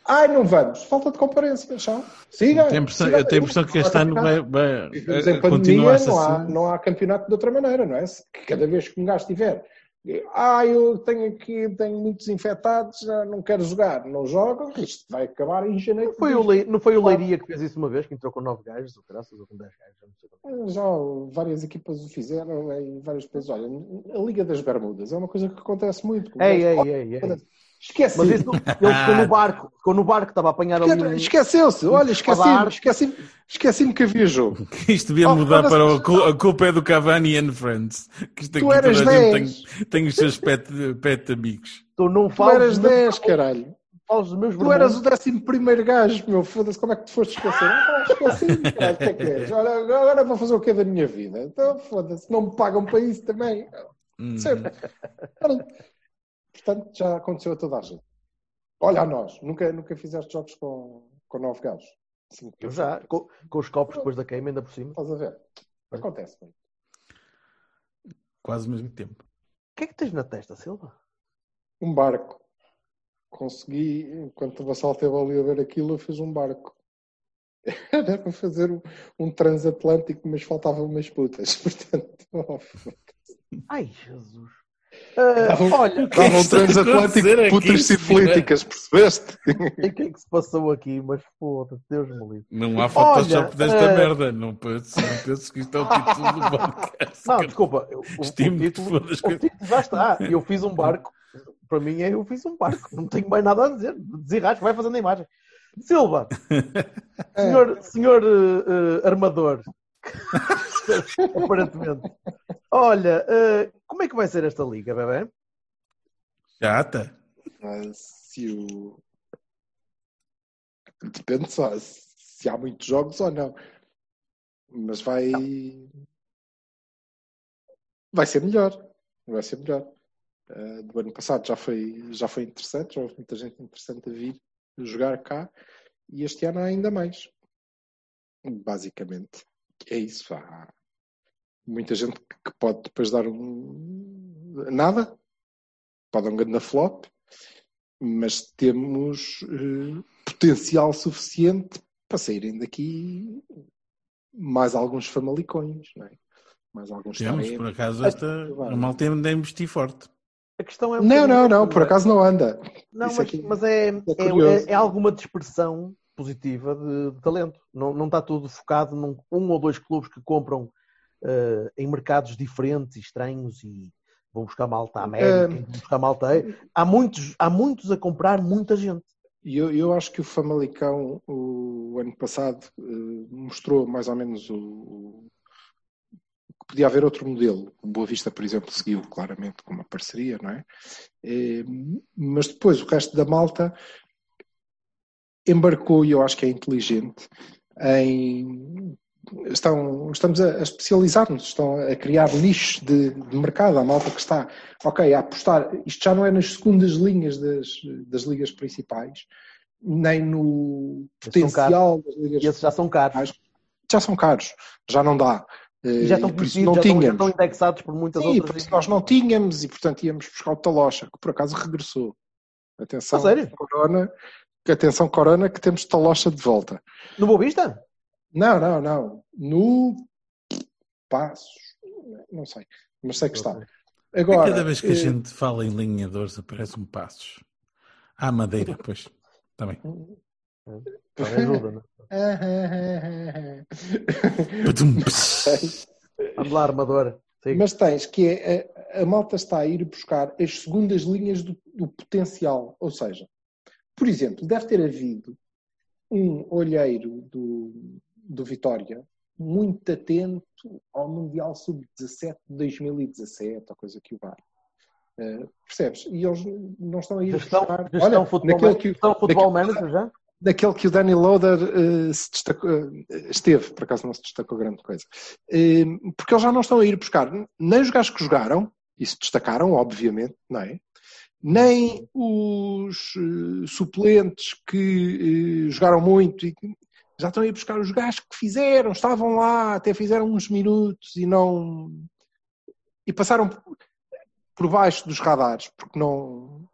Ai, não vamos. Falta de comparência, já. Siga. Tenho a impressão, eu tenho a impressão que este ano vai, vai Vivemos eh, em pandemia, continuar-se não há, não há campeonato de outra maneira, não é? Se cada vez que um gajo tiver, ah, eu tenho aqui, tenho muitos infectados, já não quero jogar, não jogo, isto vai acabar em janeiro. Não foi, o Lei- não foi o Leiria que fez isso uma vez, que entrou com 9 gajos, ou graças, ou com 10 gajos. Já várias equipas o fizeram em vários países. Olha, a Liga das Bermudas é uma coisa que acontece muito. Ei, ei, ei, ei. Esquece. Mas isso, ele ficou no *laughs* barco, ficou no barco, estava a apanhar ali. Esqueceu-se, olha, esqueci-me, esqueci-me, esqueci-me que havia jogo. *laughs* Isto devia Oh, mudar para o, cul- a culpa é do Cavani and Friends. Que isto aqui Tu eras toda a gente 10. tem, tem os seus pet, pet amigos. Tu não Tu falas eras dos meus 10, vermelhos, caralho. falas dos meus Tu eras o décimo primeiro gajo, meu, foda-se, como é que te foste esquecer? Ah, esqueci, *laughs* caralho, o que é que és? Ora, agora vou fazer o que da minha vida? Então, foda-se, não me pagam para isso também. Hum. Sempre. Portanto, já aconteceu a toda a gente. Olha a nós, nunca, nunca fizeste jogos com, com nove gajos. Cinco Eu já, com, com os copos depois da queima, ainda por cima. O Estás a ver? Acontece. mano. Quase ao mesmo tempo. que é que tens na testa, Silva? Um barco. consegui, enquanto o Vassal esteve ali a ver aquilo, eu fiz um barco. *laughs* Era para fazer um, um transatlântico, mas faltavam umas putas. *laughs* Portanto, oh, Ai, Jesus. Dava- olha, que dava está a transatlântico acontecer de aqui, putas sifilíticas, percebeste? o que é que se passou aqui? Mas foda-se, Deus me livre. Não há Photoshop Olha, desta eh, merda. Não penso, não penso que isto é o título do podcast. Não, desculpa. O, o- título, o título já está. Eu fiz um barco. Para mim é eu fiz um barco. Não tenho mais nada a dizer. Desenrasco, vai fazendo a imagem. Silva, *laughs* senhor, senhor eh, armador. *laughs* Aparentemente. Olha, eh, como é que vai ser esta liga, bebê? Chata. Se o... Depende só se há muitos jogos ou não. Mas vai. Vai ser melhor. Vai ser melhor. Ah, do ano passado já foi, já foi interessante, já houve muita gente interessante a vir jogar cá e este ano há ainda mais. Basicamente. É isso. Há muita gente que pode depois dar um. nada. Pode dar um grande flop mas temos eh, potencial suficiente para saírem daqui mais alguns famalicões, não é? Mais alguns Temos, taremas. por acaso, esta. A malta ainda investir forte. A questão é um Não, não, não, por acaso não anda. Não, Isso mas, aqui mas é, é, é- é alguma dispersão positiva de, de talento. Não, não está tudo focado num um ou dois clubes que compram eh, em mercados diferentes e estranhos e vão buscar malta à América, Eh, vão buscar malta aí. Há muitos, há muitos a comprar, muita gente. E eu, eu acho que o Famalicão, o, ano passado, eh, mostrou mais ou menos o, o- que podia haver outro modelo. O Boa Vista, por exemplo, seguiu claramente com uma parceria, não é? Eh, mas depois o resto da malta embarcou, e eu acho que é inteligente, em. Estão, estamos a, a especializar-nos, estão a criar nichos de, de mercado. A malta que está, ok, a apostar. Isto já não é nas segundas linhas das, das ligas principais, nem no potencial das ligas E esses já são caros. já são caros, já não dá. E já Eh, estão e por isso conhecidos, não já, estão, já tínhamos. estão indexados por muitas Sim, outras. por isso nós não tínhamos e portanto íamos buscar o Talocha, que por acaso regressou. Atenção, sério? Corona, que atenção Corona, que temos Talocha de volta. No Boa Vista? Não, não, não. No Passos, não sei, mas sei que está. É Agora, cada vez que a eh, gente fala em linhadores aparece um passos. Ah, madeira, pois. Está bem. Também ajuda, não é? *laughs* Vamos lá, armador. Sim. Mas tens que é, a, a malta está a ir buscar as segundas linhas do, do potencial. Ou seja, por exemplo, deve ter havido um olheiro do, do Vitória muito atento ao Mundial Sub-17 de 2017, ou coisa que o vá. Eh, percebes? E eles não estão a ir Gestão, buscar. gestão, Olha, futebol, naquele que, gestão futebol manager já? daquele que o Danny Loader eh, se destacou, eh, esteve, por acaso não se destacou grande coisa. Porque eles já não estão a ir buscar nem os gajos que jogaram, e se destacaram, obviamente, não é? Nem os eh, suplentes que eh, jogaram muito e já estão a ir buscar os gajos que fizeram, estavam lá, até fizeram uns minutos e não. e passaram por- baixo dos radares, porque não,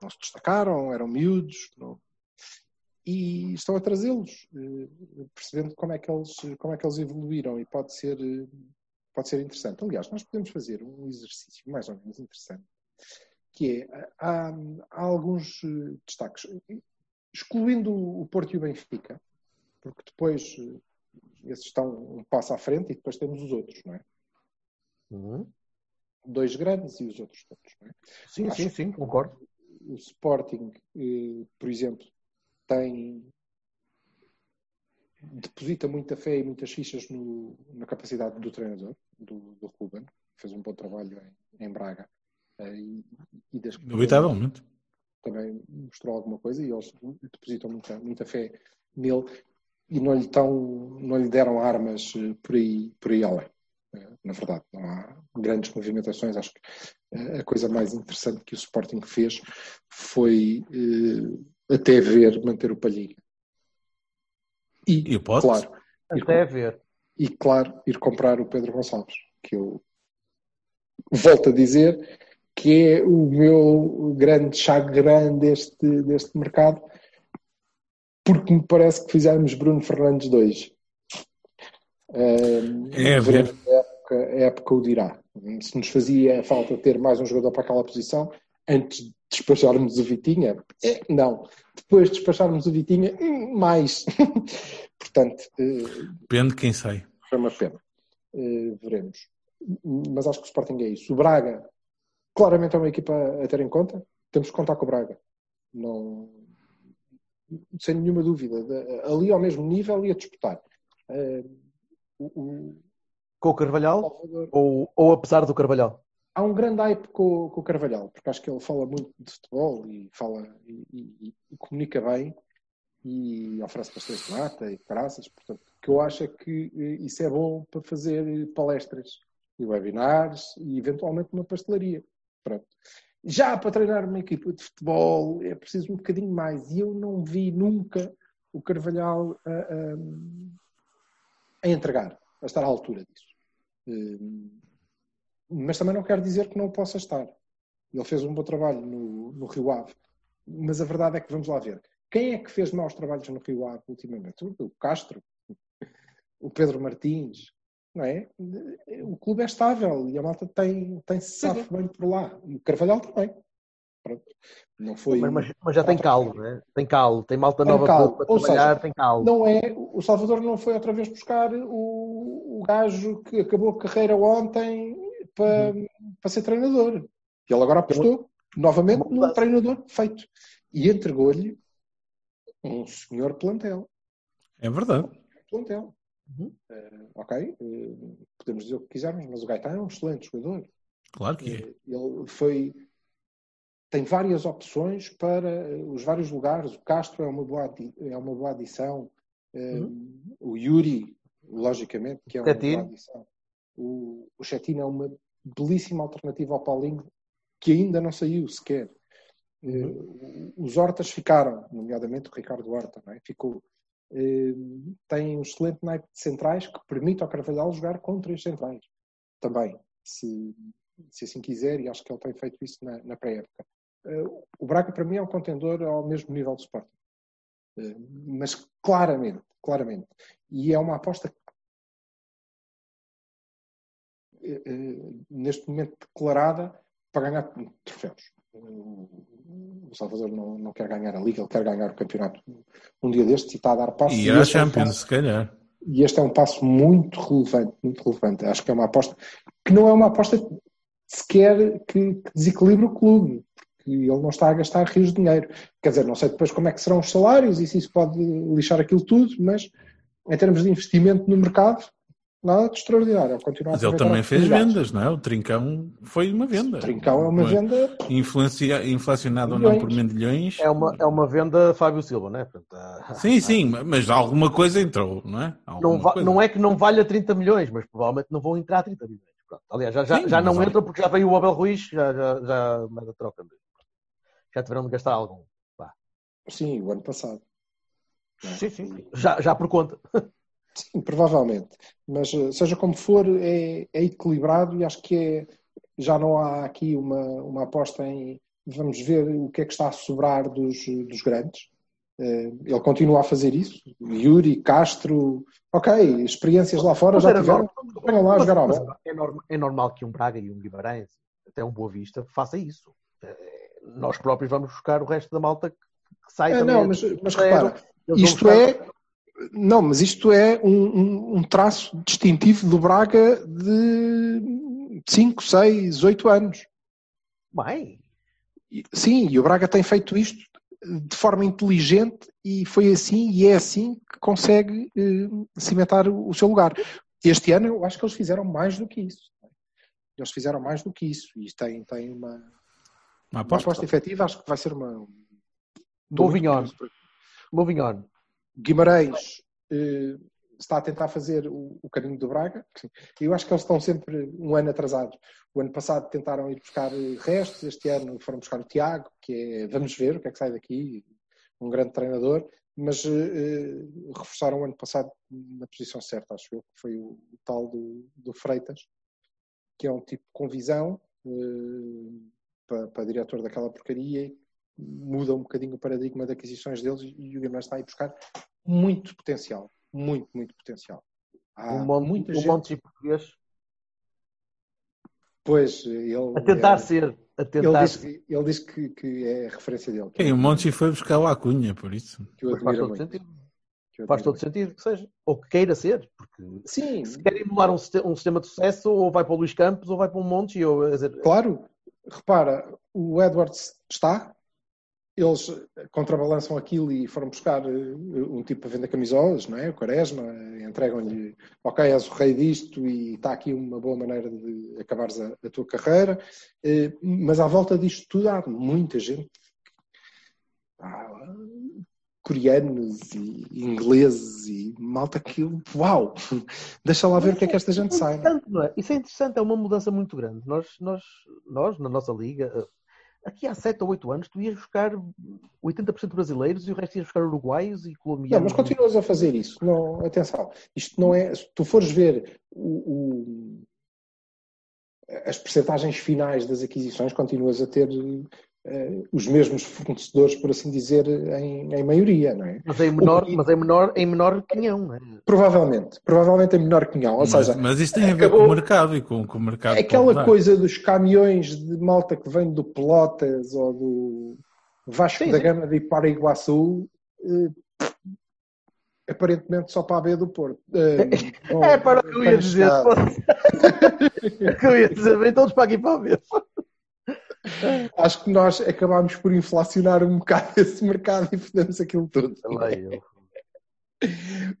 não se destacaram, eram miúdos, não, e estão a trazê-los, eh, percebendo como é, que eles, como é que eles evoluíram e pode ser, pode ser interessante. Aliás, nós podemos fazer um exercício mais ou menos interessante, que é, há, há alguns eh, destaques, excluindo o Porto e o Benfica, porque depois eh, esses estão um passo à frente e depois temos os outros, não é? Uhum. Dois grandes e os outros todos, não é? Sim, Acho sim, sim, concordo. o Sporting, eh, por exemplo, tem deposita muita fé e muitas fichas no- na capacidade do treinador, do, do Ruben, fez um bom trabalho em, em Braga. E, e que Inevitavelmente. também mostrou alguma coisa e eles depositam muita, muita fé nele e não lhe, tão, não lhe deram armas eh, por aí, por aí além. Eh, Na verdade, não há grandes movimentações. Acho que eh, a coisa mais interessante que o Sporting fez foi até ver manter o Palhinha. E, E o Pote? claro, ir Até ver. e claro, ir comprar o Pedro Gonçalves, que eu volto a dizer que é o meu grande chagrin deste, deste mercado, porque me parece que fizemos Bruno Fernandes 2. Uh, É ver. veremos a época, a época o dirá. Se nos fazia falta ter mais um jogador para aquela posição, antes de despacharmos o Vitinha, é, não. Depois de despacharmos o Vitinha, hum, mais. *laughs* Portanto, eh, Depende de quem sai. foi uma pena. Eh, veremos. Mas acho que o Sporting é isso. O Braga, claramente é uma equipa a ter em conta. Temos que contar com o Braga. Não... Sem nenhuma dúvida. Ali ao mesmo nível e a disputar. Eh, o- o Com o Carvalhal Salvador- ou, ou apesar do Carvalhal? Há um grande hype com, com o Carvalhal, porque acho que ele fala muito de futebol e fala e, e- e comunica bem e oferece pastéis de nata e graças, portanto, que eu acho é que eh, isso é bom para fazer palestras e webinars e eventualmente uma pastelaria. Pronto. Já para treinar uma equipa de futebol é preciso um bocadinho mais e eu não vi nunca o Carvalhal a, a- a entregar, a estar à altura disso. Eh, mas também não quer dizer que não possa estar. Ele fez um bom trabalho no, no Rio Ave. Mas a verdade é que vamos lá ver. Quem é que fez maus trabalhos no Rio Ave ultimamente? O Castro, o Pedro Martins, não é? O clube é estável e a malta tem, tem se safo bem por lá. E o Carvalhal também. Pronto. Não foi. Mas, mas- mas já tem calo, né? Tem calo, tem malta Tem nova calo. para Ou trabalhar, seja, tem calo. Não é, o Salvador não foi outra vez buscar o, o gajo que acabou a carreira ontem para, para ser treinador. E ele agora apostou novamente num treinador feito. E entregou-lhe um senhor plantel. É verdade. plantel. Eh, ok? Eh, podemos dizer o que quisermos, mas o Gaetan é um excelente jogador. Claro que é. Eh, Ele foi. Tem várias opções para os vários lugares. O Castro é uma boa, adi- é uma boa adição. Eh, O Yuri, logicamente, que é uma boa adição. O, o Chetino é uma belíssima alternativa ao Paulinho, que ainda não saiu sequer. Eh, Os Hortas ficaram, nomeadamente o Ricardo Horta, não é? ficou. Tem um excelente naipe de centrais que permite ao Carvalhal jogar com três centrais também, se, se assim quiser, e acho que ele tem feito isso na, na pré-época. Eh, O Braga, para mim, é um contendor ao mesmo nível do Sporting. Eh, Mas claramente, claramente. E é uma aposta eh, neste momento declarada para ganhar troféus. Salvador não, não quer ganhar a Liga, ele quer ganhar o campeonato um dia destes e está a dar passos. E E a este é um Champions, passo- se calhar. e este é um passo muito relevante, muito relevante. Acho que é uma aposta que não é uma aposta sequer que, que desequilibre o clube, porque ele não está a gastar rios de dinheiro. Quer dizer, não sei depois como é que serão os salários e se isso pode lixar aquilo tudo, mas em termos de investimento no mercado, nada de extraordinário. Continua a Mas ele também fez vendas, não é? O Trincão foi uma venda. O Trincão é uma Não venda Influencia, inflacionado ou não por milhões. É uma, é uma venda Fábio Silva, né? Portanto, ah, Sim, sim, mas alguma coisa entrou, não é? Alguma não, va- coisa. não é que não valha 30 milhões, mas provavelmente não vão entrar 30 milhões. Pronto. Aliás, já, já, Sim, já mas não olha- entra porque já veio o Abel Ruiz, já, já, já manda troca. Já tiveram de gastar algum. Vá. Sim, o ano passado. Sim, sim. Já, já por conta. Sim, provavelmente. Mas eh, seja como for, é, é equilibrado e acho que é, já não há aqui uma, uma aposta em vamos ver o que é que está a sobrar dos, dos grandes. Eh, Ele continua a fazer isso. Yuri, Castro, ok, experiências lá fora Mas já era tiveram. normal. Lá jogar bola. é, norma- é normal que um Braga e um Guimarães, até um Boa Vista, faça isso. Eh, Nós próprios vamos buscar o resto da malta que, que sai É, também. não, mas, mas repara, isto é. Não, mas isto é um, um- um traço distintivo do Braga de 5, 6, 8 anos. Bem, Sim, e o Braga tem feito isto de forma inteligente e foi assim e é assim que consegue eh, cimentar o, o seu lugar. Este ano eu acho que eles fizeram mais do que isso. Eles fizeram mais do que isso e tem, tem uma, Uma uma aposta. aposta efetiva, acho que vai ser uma. Moving on. moving on. Guimarães eh, está a tentar fazer o, o caminho do Braga. Eu acho que eles estão sempre um ano atrasados. O ano passado tentaram ir buscar restos, este ano foram buscar o Tiago, que é, vamos ver o que é que sai daqui, um grande treinador, mas eh, eh, reforçaram o ano passado na posição certa, acho eu, que foi o, o tal do, do Freitas, que é um tipo com visão, eh, para, para diretor daquela porcaria muda um bocadinho o paradigma de aquisições deles e o Guimarães está aí buscar muito potencial. Muito, muito potencial. Há Um monte, muita um gente- monte de português Pois, ele, a tentar é- ser. A ele tentar diz, que- ele diz que, que é a referência dele. que eu o Monchi foi buscar o Acunha, por isso. que eu faz todo muito. sentido. que Faz todo sentido que seja. Ou que queira ser. Porque muito. Sim, se quer emular um, um sistema de sucesso, ou vai para o Luís Campos, ou vai para um Monte. Ou, quer dizer, claro. Repara, o Edwards está, eles contrabalançam aquilo e foram buscar eh, um tipo para vender camisolas, não é? O Quaresma, entregam-lhe, ok, és o rei disto e está aqui uma boa maneira de acabares a, a tua carreira. Eh, Mas à volta disto tudo há muita gente, há coreanos e ingleses e malta que, uau, *laughs* deixa lá ver o que é que esta gente é sai. não é? não é? Isso é interessante, é uma mudança muito grande. Nós, nós, nós na nossa liga, eh, aqui há 7 ou 8 anos, tu ias buscar 80% brasileiros e o resto ias buscar uruguaios e Não, colombianos. mas continuas a fazer isso. Não, atenção, isto não é. Se tu fores ver o- o- as percentagens finais das aquisições, continuas a ter os mesmos fornecedores, por assim dizer, em, em maioria, não é? Mas em menor, O- mas em menor, em menor quinhão, não é? Provavelmente, provavelmente é menor que não. Ou Mas, seja, mas isso tem a ver acabou- com o mercado e com, com o mercado. aquela coisa dos caminhões de malta que vem do Pelotas ou do Vasco Sim, da. Gama de Paraguaçu. eh, aparentemente só para a B do Porto. Eh, *laughs* É para o que eu ia dizer. É *laughs* que eu ia dizer, vem todos para aqui para ver. Acho que nós acabámos por inflacionar um bocado *laughs* esse mercado e fizemos aquilo tudo. Também, eu.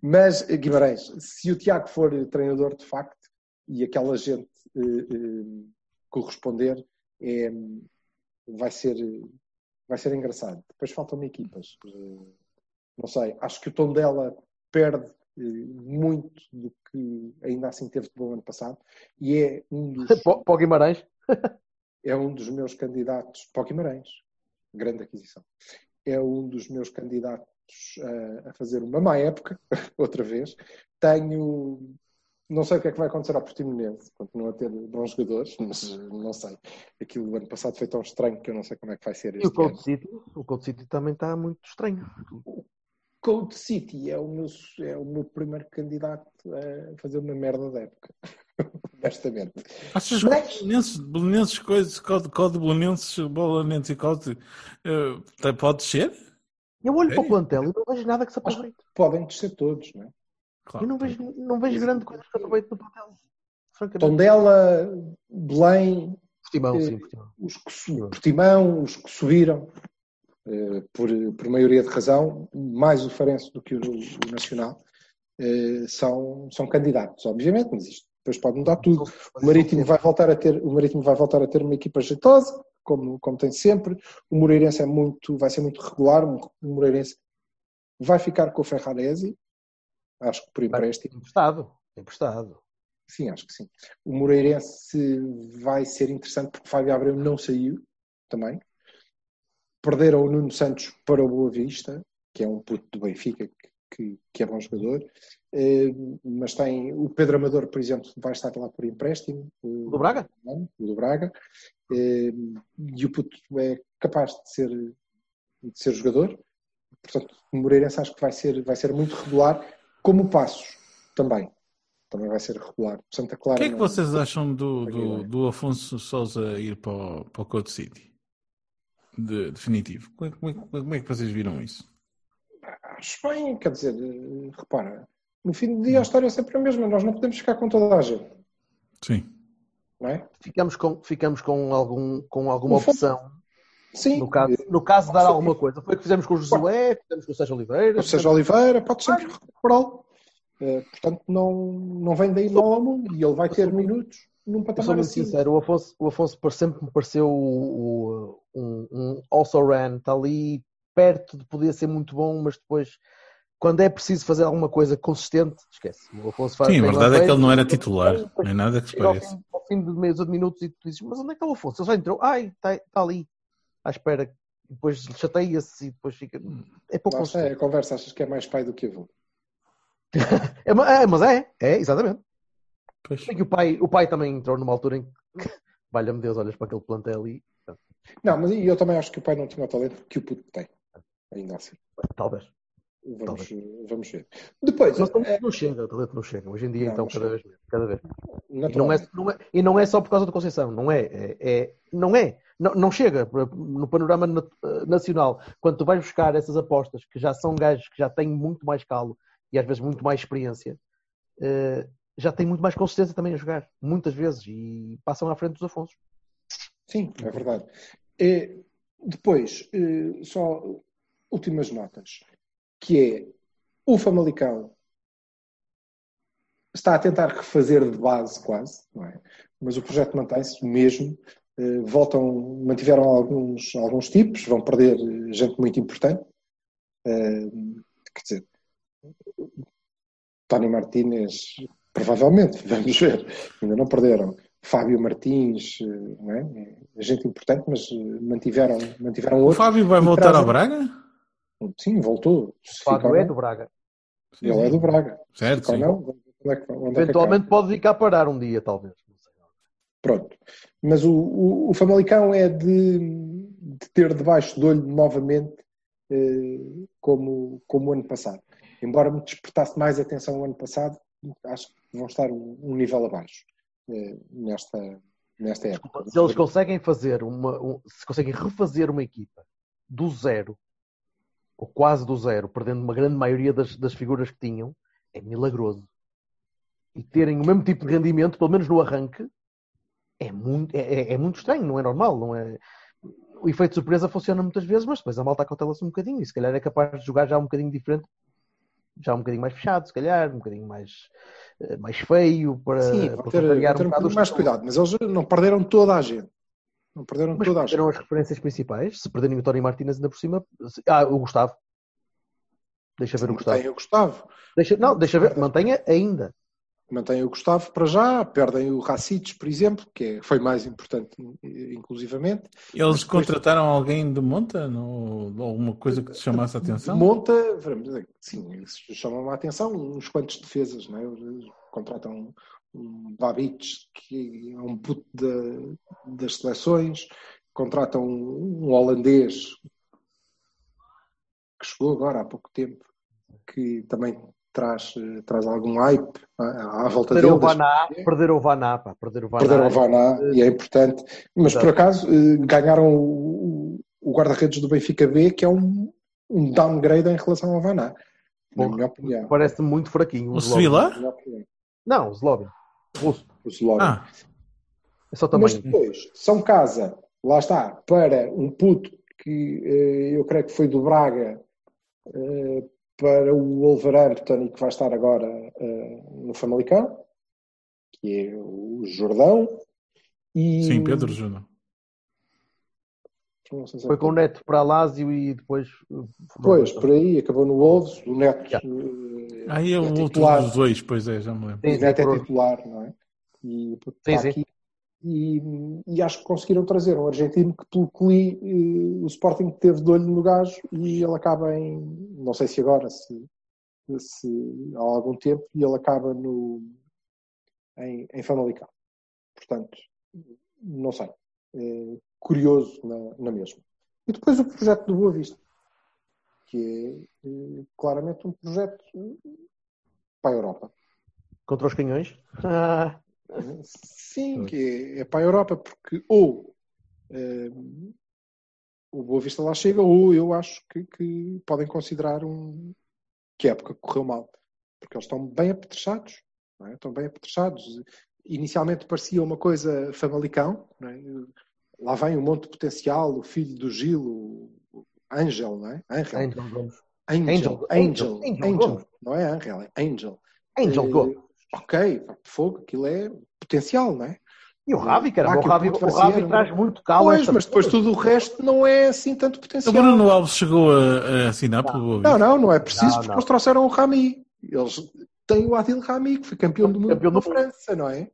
Mas, Guimarães, se o Tiago for treinador de facto e aquela gente eh, eh, corresponder, é, vai, ser, vai ser engraçado. Depois faltam-me equipas. Eh, não sei, acho que o tom dela perde eh, muito do que ainda assim teve de bom ano passado e é um dos, *laughs* para o Guimarães. É um dos meus candidatos para o Guimarães. Grande aquisição. É um dos meus candidatos a, a fazer uma má época, *laughs* outra vez. Tenho. Não sei o que é que vai acontecer ao Portimonense. Continua a ter bons jogadores, mas eh, não sei. Aquilo do ano passado foi tão estranho que eu não sei como é que vai ser E o este Cold ano. City, o Cold City também está muito estranho. Cold City é o, meu, é o meu primeiro candidato a fazer uma merda da época. Honestamente. Achas que Mas- Belenenses, Belenenses, coisas, código, código Belenenses, Belenenses e código, eh, pode descer? Eu olho para o plantel e não vejo nada que se aproveite. Podem descer todos, não é? Claro. Eu não vejo, não vejo grande coisa que se aproveite no plantel. Tondela, Belém, Portimão, eh, sim, Portimão. os que Portimão, os que subiram eh, por, por maioria de razão, mais o Farense do que o, o Nacional, eh, são, são candidatos, obviamente, mas isto depois pode mudar tudo. O Marítimo vai voltar a ter, o Marítimo vai voltar a ter uma equipa jeitosa, como, como tem sempre. O Moreirense é muito, vai ser muito regular. O Moreirense vai ficar com o Ferraresi, acho que por empréstimo. Emprestado. Emprestado. Sim, acho que sim. O Moreirense vai ser interessante porque Fábio Abreu não saiu também. Perderam o Nuno Santos para o Boa Vista, que é um puto do Benfica, que, que é bom jogador. Eh, mas tem o Pedro Amador, por exemplo, vai estar lá por empréstimo. O do Braga? O do Braga. Eh, e o puto é capaz de ser, de ser jogador. Portanto, o Moreirense acho que vai ser, vai ser muito regular, como o Passos também. Também vai ser regular. Santa O Clara. que é que não- vocês acham do, do, vai. do Afonso Souza ir para o, para o Code City? De- definitivo. Como é, como é- como é que vocês viram isso? Acho bem, quer dizer, eh, repara, no fim do dia a história é sempre a mesma, nós não podemos ficar com toda a gente, Sim. não é? Ficamos com, ficamos com, algum, com alguma opção. Sim, No caso, no caso de dar alguma coisa. Foi o que fizemos com o Josué, fizemos com o Sérgio Oliveira. ou seja, Oliveira pode sempre recuperá-lo. Eh, portanto, não, não vem daí mal ao mundo e ele vai ter minutos num patamar muito assim. sincero, o Afonso, o Afonso sempre me pareceu o, o- um, um also ran, está ali perto de poder ser muito bom, mas depois, quando é preciso fazer alguma coisa consistente, esquece. O Afonso faz Sim, a verdade é que ele não era titular. Nem nada que se chega ao ao fim de meio de minutos e tu dizes, mas onde é que está o Afonso? Ele já entrou, ai, está, está ali, à espera. Depois chateia-se e depois fica. É pouco Lá está, é consistente. a conversa, achas que é mais pai do que avô. *laughs* É, é, mas é, é, exatamente. Pois. É que o pai, o pai também entrou numa altura em que, *laughs* valha-me Deus, olhas para aquele plantel e Não, mas eu também acho que o pai não tinha o talento que o puto tem. Ainda assim. Talvez. Vamos, vamos ver. Depois, Mas não, é, não chega, o talento não chega. Hoje em dia, Não, então, não cada vez. Cada vez menos. E não, é, não é- e não é só por causa da Conceição, não é. é, é- não é. Não, não chega no panorama na- nacional. Quando tu vais buscar essas apostas, que já são gajos que já têm muito mais calo e às vezes muito mais experiência, eh, já têm muito mais consistência também a jogar, muitas vezes, e passam à frente dos Afonsos. Sim, é verdade. É, depois, eh, só últimas notas, que é o Famalicão está a tentar refazer de base quase, não é? Mas o projeto mantém-se mesmo. Eh, voltam, mantiveram alguns, alguns tipos, vão perder eh, gente muito importante. Eh, quer dizer, Tony Martínez, provavelmente, *laughs* vamos ver, ainda não perderam. Fábio Martins, não é? Gente importante, mas mantiveram, mantiveram O outros. Fábio vai voltar trazem- ao Braga? Sim, voltou. Fábio é do Braga. Ele é do Braga. Certo, Fica ou sim. não, onde é que- onde é que Eventualmente acaba? pode vir cá parar um dia, talvez. Não sei. Pronto. Mas o, o, o Famalicão é de, de ter debaixo do olho novamente eh, como, como o ano passado. Embora me despertasse mais atenção o ano passado, acho que vão estar um, um nível abaixo eh, nesta, nesta época. Se eles conseguem fazer uma. um- se conseguem refazer uma equipa do zero, ou quase do zero, perdendo uma grande maioria das, das figuras que tinham, é milagroso. E terem o mesmo tipo de rendimento, pelo menos no arranque, é muito, é, é- é muito estranho, não é normal. Não é... O efeito de surpresa funciona muitas vezes, mas depois a malta cautela-se um bocadinho e se calhar é capaz de jogar já um bocadinho diferente, já um bocadinho mais fechado, se calhar, um bocadinho mais, eh, mais feio para, Sim, para ter, ter um bocado bocadinho os mais cuidado, mas eles não perderam toda a gente. Não perderam Mas toda a gente. perderam as referências principais. Se perderem o Tony Martínez ainda por cima. se- Ah, o Gustavo. Deixa ver o Gustavo. Mantém o Gustavo. Deixa, não, deixa ver. Mantenha ainda. Mantém o Gustavo para já, perdem o Racites, por exemplo, que é- foi mais importante, inclusivamente. Eles depois- contrataram alguém de monta? No, alguma coisa que te chamasse a atenção? Monta, vamos dizer, sim, isso chama-me a atenção, uns quantos defesas, não é? Eles contratam um Babic, que é um puto da- das seleções, contratam um, um holandês que chegou agora há pouco tempo, que também traz, traz algum hype à, à volta Perderam o dele. Vaná. Perderam o Vaná. Pá. Perderam o Vaná. Perderam o Vaná e é importante. Mas por Exato. acaso eh, ganharam o, o guarda-redes do Benfica B, que é um, um downgrade em relação ao Vaná. Na minha opinião. Parece muito fraquinho. O Zlobin. Sevilla? Não, o Zlobin. Russo. O Slovan. Ah, É só Mas depois, São Casa, lá está, para um puto que eh, eu creio que foi do Braga eh, para o Wolverhampton e que vai estar agora eh, no Famalicão, que é o Jordão. E, sim, Pedro Júnior. Não sei se é Foi com o Neto para a Lásio e depois. uh, Pois, por aí, acabou no Wolves, o Neto Yeah. eh, Aí é o é outro titular. dos dois, pois é, já me lembro. Sim, o Neto é titular, não é? E Sim, sim. aqui. E, e acho que conseguiram trazer um argentino que, pelo que li, eh, o Sporting teve de olho no gajo e ele acaba em, não sei se agora, se, se há algum tempo, e ele acaba no, em, em Famalicão. Portanto, não sei. Curioso na, na mesma. E depois o projeto do Boa Vista, que é eh, claramente um projeto para a Europa. Contra os canhões. Ah, Sim, que é, é para a Europa, porque ou eh, o Boa Vista lá chega, ou eu acho que, que podem considerar um, que a época correu mal, porque eles estão bem apetrechados, é? estão bem apetrechados. Inicialmente parecia uma coisa famalicão, não é? Lá vem um monte de potencial, o filho do Gil, o o Angel, não é? Angel, Angel Gomes. Angel, Angel, Angel, Angel Angel, Gomes. não é Angel, é Angel. Angel Eh, Gomes. Ok, fogo, aquilo é potencial, não é? E o Ravi, cara. Ah, o que Ravi, o o Ravi ser, traz não é? muito calo. a Pois, mas depois tudo o resto não é assim tanto O potencial. Bruno Alves chegou a, a assinar pelo Boa Não, não, não é preciso, Não, porque não. eles trouxeram o Rami. Eles têm o Adil Rami, que foi campeão do mundo Campeão da. França, não é?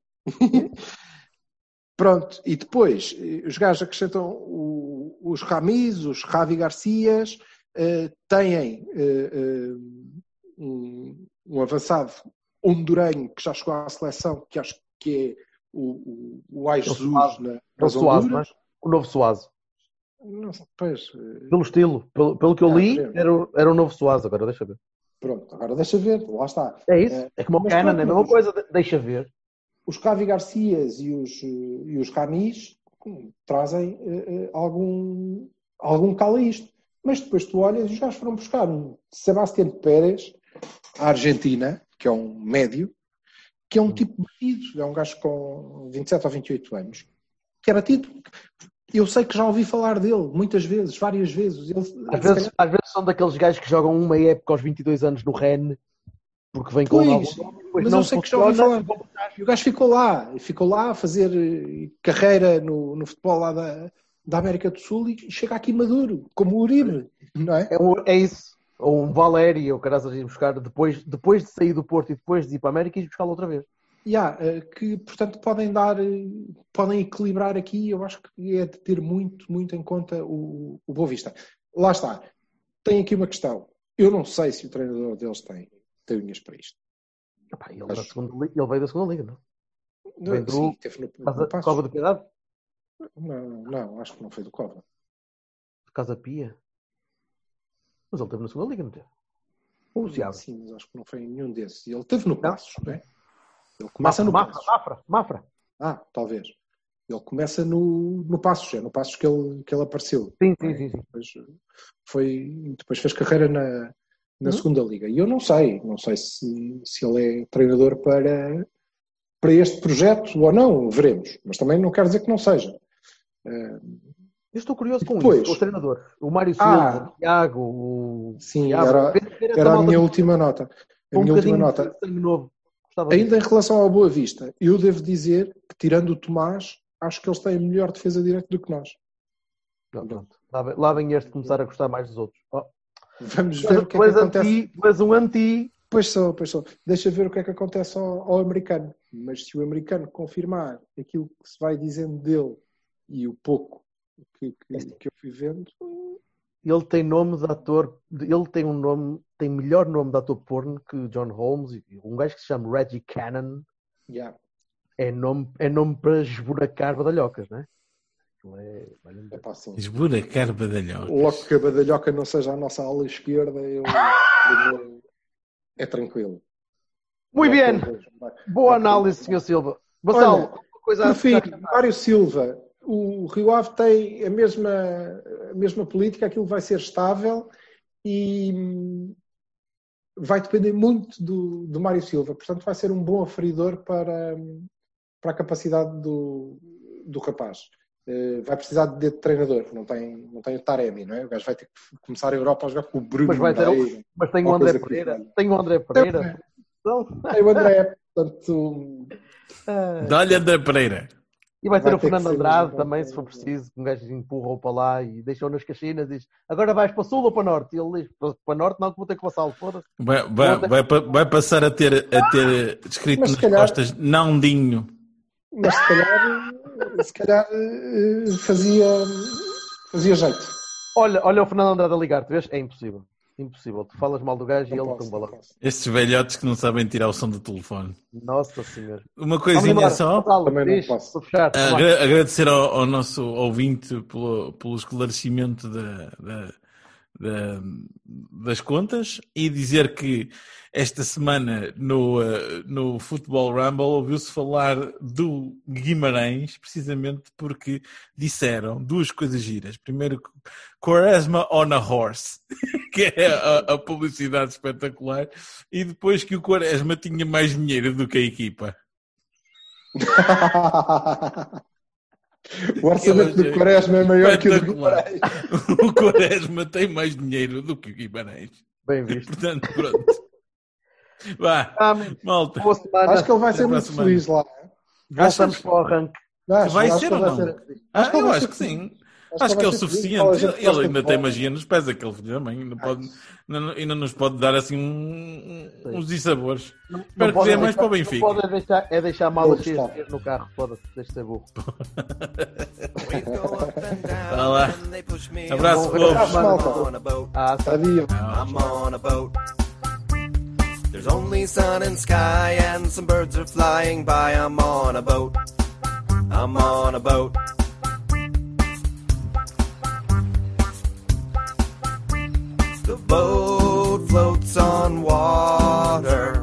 Pronto, e depois eh, os gajos acrescentam o- os Ramis, os Ravi Garcias, eh, têm eh, um, um avançado hondurenho que já chegou à seleção, que acho que é o, o, o É Jesus Suazo. na, É o Suazo, o novo Suazo. Não pois, Pelo estilo, pelo, pelo que eu Ah, li, era, o- era o novo Suárez, agora deixa ver. pronto, agora deixa ver, lá está. É isso, Eh, é como o pronto, é a mesma coisa, de- deixa ver. Os Cavi Garcias e os, e os Ramis trazem eh, algum, algum cal a isto. Mas depois tu olhas e os gajos foram buscar um Sebastián Pérez, à Argentina, que é um médio, que é um tipo batido, é um gajo com 27 ou 28 anos, que é batido. Eu sei que já ouvi falar dele muitas vezes, várias vezes. Ele, Às vezes, às vezes são daqueles gajos que jogam uma época aos 22 anos no Rennes, porque vem com Pois, novo nome, depois mas não sei que já ouvi funciona, falar. E o gajo ficou lá, ficou lá a fazer eh, carreira no, no futebol lá da, da América do Sul e chega aqui maduro, como o Uribe, não é? É, um- é isso. Ou um Valério, ou caras a ir buscar depois, depois de sair do Porto e depois de ir para a América e buscá-lo outra vez. Yeah, que portanto podem dar, eh, podem equilibrar aqui, eu acho que é de ter muito, muito em conta o, o Boa Vista. Lá está. Tem aqui uma questão. Eu não sei se o treinador deles tem, tem unhas para isto. Epá, ele, Mas- da segunda, ele veio da segunda liga, não? Vem do- Sim, teve no, no. Cova de Piedade? Não, não, acho que não foi do Cova. Casa Pia? Mas ele teve na segunda liga, não teve? O Seabra. Sim, mas acho que não foi em nenhum desses. Ele teve no Não? Passos, não é? Ele começa Mafra, no Passos. Mafra, Mafra. Ah, talvez. Ele começa no, no Passos, é no Passos que ele, que ele apareceu. Sim, sim, sim. sim. Depois, foi, depois fez carreira na, na Uhum. segunda liga. E eu não sei, não sei se, se ele é treinador para, para este projeto ou não, veremos. Mas também não quero dizer que não seja. Eh, Eu estou curioso com Depois- isso, com os treinadores. O Mário Ah. Silva, o Tiago, o... sim, era, era a minha última nota. A um minha última nota. Ainda em relação ao Boa Vista, eu devo dizer que, tirando o Tomás, acho que eles têm melhor defesa direta do que nós. Pronto, pronto. Lá, vem- lá vem este começar a gostar mais dos outros. Oh. Vamos ver o que é que acontece. anti, tu és um anti. Pois sou, pois sou. Deixa ver o que é que acontece ao, ao americano. Mas se o americano confirmar aquilo que se vai dizendo dele e o pouco que, que, que eu fui vendo, Ele tem nome de ator. Ele tem um nome, tem melhor nome de ator porno que John Holmes. Um gajo que se chama Reggie Cannon yeah. é nome, é nome para esburacar badalhocas, não é? Ele é- olha, é pá, assim. Esburacar badalhão. Logo que a badalhoca não seja a nossa ala esquerda, eu, eu- é tranquilo. Muito bem. Vai- Boa vai- análise, Sr. Silva. Olha, alguma coisa Por a fim? Mário Silva, o Rio Ave tem a mesma, a mesma política, aquilo vai ser estável e vai depender muito do, do Mário Silva. Portanto, vai ser um bom aferidor para, para a capacidade do, do rapaz. Eh, vai precisar de treinador, não tem, não tem o Taremi, não é? O gajo vai ter que começar a Europa a jogar com o Bruno Mas vai ter. Mas tem o André que Pereira. Tem o André Pereira. Então, Tem o André, portanto, ah, Dá-lhe André Pereira. E vai ter Vai o ter que Fernando ser Andrade também, se for preciso. Um gajo empurra-o para lá e deixa-o nas caxinas e diz: Agora vais para sul ou para norte? E ele diz: Para norte, não, que vou ter que passá-lo. Foda-se. Vai, vai, vai, vai passar a ter, a ter escrito Mas nas calhar- costas Nãodinho. mas se calhar, se calhar eh, fazia, fazia jeito. Olha, olha o Fernando Andrade a ligar-te, vês? É impossível. Impossível. Tu falas mal do gajo e ele posso, tumba lá. Estes velhotes que não sabem tirar o som do telefone. Nossa Senhora. Uma coisinha só. Também não posso. fechar. Lá. Agra- agradecer ao, ao nosso ouvinte pelo, pelo esclarecimento da- da- da- das contas e dizer que esta semana no, eh, no Futebol Rumble ouviu-se falar do Guimarães, precisamente porque disseram duas coisas giras. Primeiro, Quaresma on a horse, *laughs* que é a, a publicidade espetacular, e depois que o Quaresma tinha mais dinheiro do que a equipa. *laughs* o orçamento do Quaresma é maior que o do. Guimarães. O Quaresma tem mais dinheiro do que o Guimarães. Bem visto. Portanto, pronto. Vá, Ah, malta. boa semana. Acho que ele vai ser muito semana. feliz lá. Voltamos Achas? para o arranque. Acho, Vai acho ser que ou não? vai ser feliz. Ah, ele eu vai acho ser que feliz. sim. Acho que é o suficiente. Ele ainda tem magia nos pés, aquele filho também. Ainda, pode, ainda, nos pode dar assim um- uns dissabores. Não, Espero que dê mais para o Benfica. Pode deixar, é deixar Vou cheias no carro. Foda-se, deixa de ser burro. Vá lá. Abraço, povos. Ah, tá. I'm on a boat. There's only sun and sky and some birds are flying by. I'm on a boat. I'm on a boat. Boat floats on water,